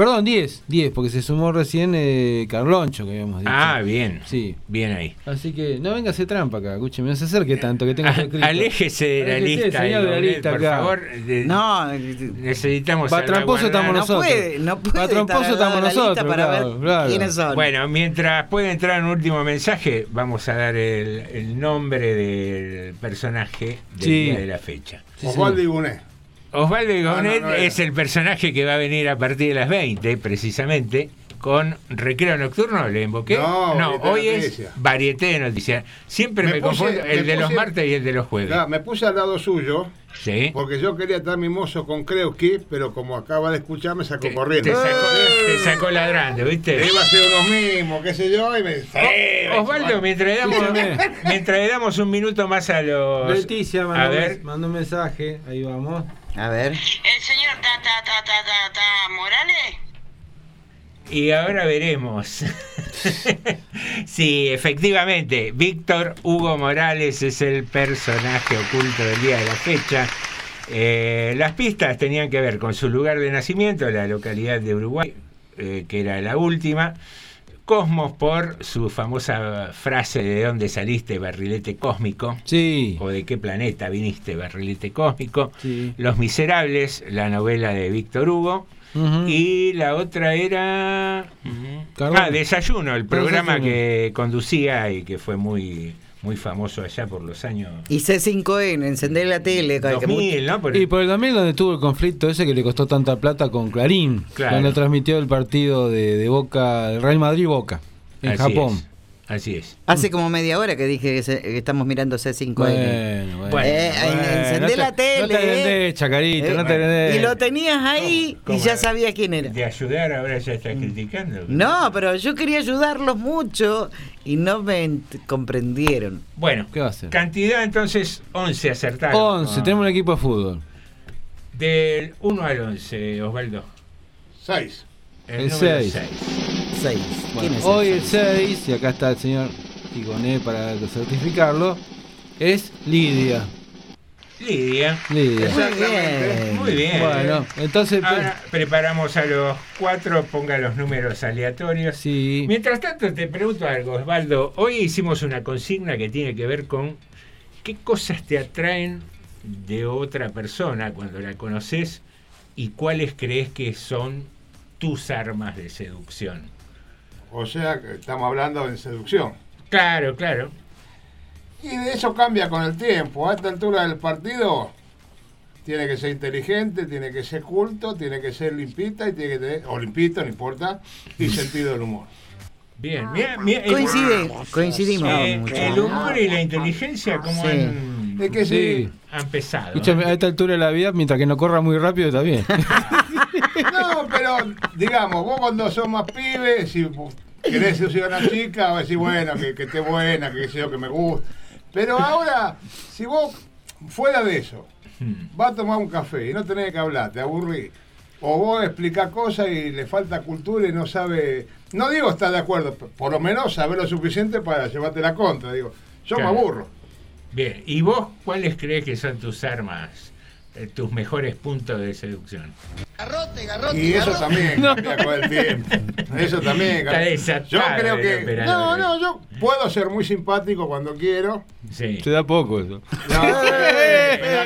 perdón, 10, 10, porque se sumó recién eh, Carloncho, que habíamos dicho. Ah, bien. Sí. Bien ahí. Así que no venga a hacer trampa acá, escúcheme, no se acerque tanto, que tengo Ah, escrito. Aléjese de la Aléjese, lista, señor, de la lista por acá. favor. De- No, necesitamos Va, tramposo estamos salvaguardar- nosotros. puede, no puede Va, tramposo estamos nosotros. para claro, ver claro. quiénes son. Bueno, mientras puede entrar un último mensaje, vamos a dar el, el nombre del personaje del Sí. día de la fecha. Osvaldo Iguné. Osvaldo Igonet no, es el personaje que va a venir a partir de las 20, precisamente, con Recreo Nocturno, ¿le invoqué? No, hoy es. Varieté de Noticias. Siempre me, Me puse- confundo el me de los martes y el de los jueves. Claro, me puse al lado suyo Sí. porque yo quería estar mimoso con Kreuski, pero como acaba de escuchar me sacó corriendo. Te sacó, te sacó ladrando, ¿viste? Iba a ser unos mimos, qué sé yo, y me... Oh, Osvaldo, mientras le, damos, mientras le damos un minuto más a los... Leticia a mandó, ver, mandó un mensaje, ahí vamos. A ver. El señor ta ta ta ta ta, ta Morales. y ahora veremos. sí, efectivamente, Víctor Hugo Morales es el personaje oculto del día de la fecha. Eh, las pistas tenían que ver con su lugar de nacimiento, la localidad de Uruguay, eh, que era la última. Cosmos por su famosa frase de dónde saliste, barrilete cósmico. Sí. O de qué planeta viniste, barrilete cósmico. Sí. Los Miserables, la novela de Víctor Hugo. Y la otra era. Carbón. Ah, Desayuno, el programa Desayuno. que conducía y que fue muy, muy famoso allá por los años. Y C5N, encender la tele. que 2000, ¿no? Por- Y por el 2000 donde tuvo el conflicto ese que le costó tanta plata con Clarín, Claro. cuando transmitió el partido de, de Boca, el Real Madrid-Boca, en Así Japón. es, Así es. Hace como media hora que dije que, se- que estamos mirando C5N. Bueno, bueno. Eh, bueno, encendé no te- la tele. No te agrandés, Chacarita, Eh, no te agrandés. Y lo tenías ahí y ¿Cómo ya es? sabía quién era. De ayudar, ahora ya está criticando. No, pero yo quería ayudarlos mucho y no me comprendieron. Bueno, ¿Qué va a hacer? cantidad entonces 11 acertados. 11, tenemos un equipo de fútbol. Del 1 al 11, Osvaldo. 6. El, El número seis. 6. 6. Bueno, hoy el 6, y acá está el señor Igoné para certificarlo, es Lidia. Lidia. Lidia. Exactamente. Muy bien. Bueno, entonces... Ahora preparamos a los cuatro, ponga los números aleatorios. Sí. Mientras tanto, te pregunto algo, Osvaldo. Hoy hicimos una consigna que tiene que ver con qué cosas te atraen de otra persona cuando la conoces y cuáles crees que son tus armas de seducción. O sea, que estamos hablando de seducción. Claro, claro. Y de eso cambia con el tiempo. A esta altura del partido tiene que ser inteligente, tiene que ser culto, tiene que ser limpita y tiene que tener, o limpito, no importa, y sentido del humor. Bien, mira, mira, el- Coincide, coincidimos Eh, el humor y la inteligencia, ¿cómo Sí. han, Es que sí. han pesado? Escúchame, a esta altura de la vida, mientras que no corra muy rápido, está bien. No, pero digamos, vos cuando sos más pibes, si querés seducir a una chica, vas a decir, bueno, que, que esté buena, que yo, que me guste. Pero ahora, si vos, fuera de eso, vas a tomar un café y no tenés que hablar, te aburrís. O vos explicás cosas y le falta cultura y no sabe. No digo estar de acuerdo, por lo menos saber lo suficiente para llevarte la contra. Digo, yo Claro. me aburro. Bien, ¿y vos cuáles crees que son tus armas, tus mejores puntos de seducción? Y eso también cambia con el tiempo. Eso también Está cambia. Yo creo que. No, no, yo puedo ser muy simpático cuando quiero. Sí. Se da poco eso. No,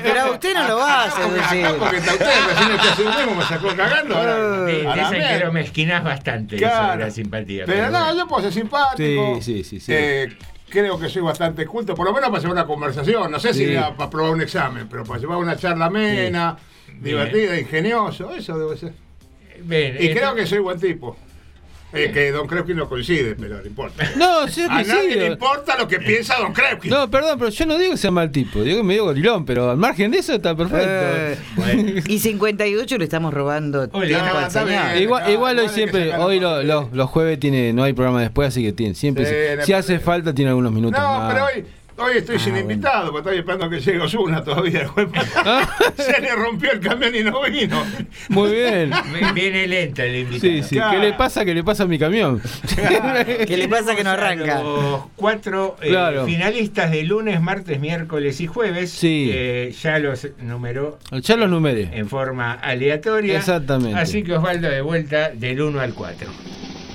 Pero a usted no lo va a seducir. Acá porque está usted, recién mismo me sacó cagando. Ahora, a que lo mezquinás bastante eso de Claro. la simpatía. Pero no, bueno. yo puedo ser simpático. Sí, sí, sí, sí. Eh, creo que soy bastante culto, por lo menos para llevar una conversación. No sé si para probar un examen, pero para llevar una charla amena, divertida, ingenioso, eso debe ser. Bien, Y creo que soy buen tipo. Eh, que Don Krepke no coincide, pero no importa. No, sí, A que nadie le importa lo que piensa Don Krepke. No, perdón, pero yo no digo que sea mal tipo, digo que me digo gorilón, pero al margen de eso está Eh, perfecto. Y 58 le estamos robando tiempo al señor. Igual, igual hoy siempre, hoy lo- lo- los jueves tiene, no hay programa después, así que tiene, siempre, Sí, si- no si hace falta, tiene algunos minutos No, más. pero hoy, hoy estoy Ah, sin invitado, porque estoy esperando que llegue Osuna todavía. Ah. Se le rompió el camión y no vino. Muy bien. Viene lenta el invitado. Sí, sí. ¿Qué le pasa? ¿Qué le pasa a mi camión? ¿Qué le pasa que no arranca? Los cuatro eh, Claro. finalistas de lunes, martes, miércoles y jueves. Sí. eh, ya los numeró Ya los numeré. en forma aleatoria. Exactamente. Así que Osvaldo de vuelta del 1 al 4.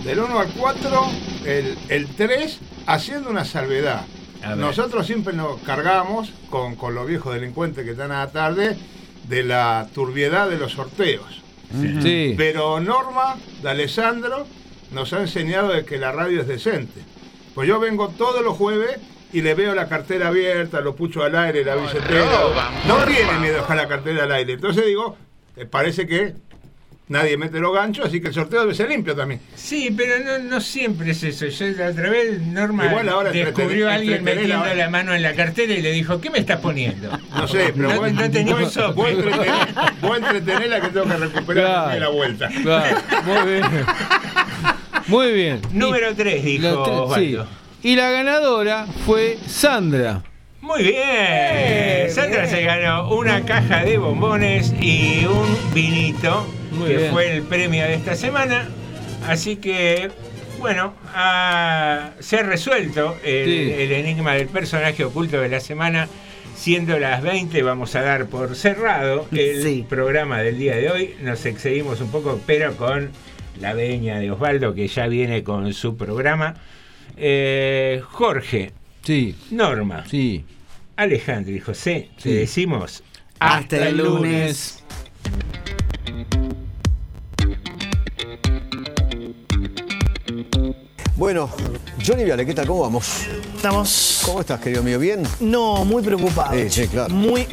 Del 1 al 4, el, el 3, haciendo una salvedad. Nosotros siempre nos cargamos con, con los viejos delincuentes que están a la tarde de la turbiedad de los sorteos. Sí. Pero Norma de Alessandro nos ha enseñado de que la radio es decente. Pues yo vengo todos los jueves y le veo la cartera abierta, lo pucho al aire, la billetera. No tiene miedo a dejar la cartera al aire. Entonces digo, eh, parece que nadie mete los ganchos, así que el sorteo debe ser limpio también. Sí, pero no, no siempre es eso. Yo la otra vez Norma Igual ahora descubrió a alguien metiendo la- la mano en la cartera y le dijo, ¿qué me estás poniendo? No sé, pero no, vos, no vos- sope. vos vos entretenerla que tengo que recuperar Claro. de la vuelta. Claro, muy bien. Muy bien. Número 3, dijo sí. Osvaldo. Y la ganadora fue Sandra. Muy bien. Sandra se ganó una caja de bombones y un vinito, Muy que bien. fue el premio de esta semana. Así que, bueno, ha- se ha resuelto el, Sí. el enigma del personaje oculto de la semana. Siendo las 20, vamos a dar por cerrado el programa del día de hoy. Nos excedimos un poco, pero con la veña de Osvaldo, que ya viene con su programa. Eh, Jorge. Sí. Norma. Sí. Alejandro y José, Sí. te decimos Hasta el lunes. Bueno, Johnny Viale, ¿qué tal? ¿Cómo vamos? Estamos. ¿Cómo estás, querido mío? ¿Bien? No, muy preocupado. Sí, sí, claro. Muy,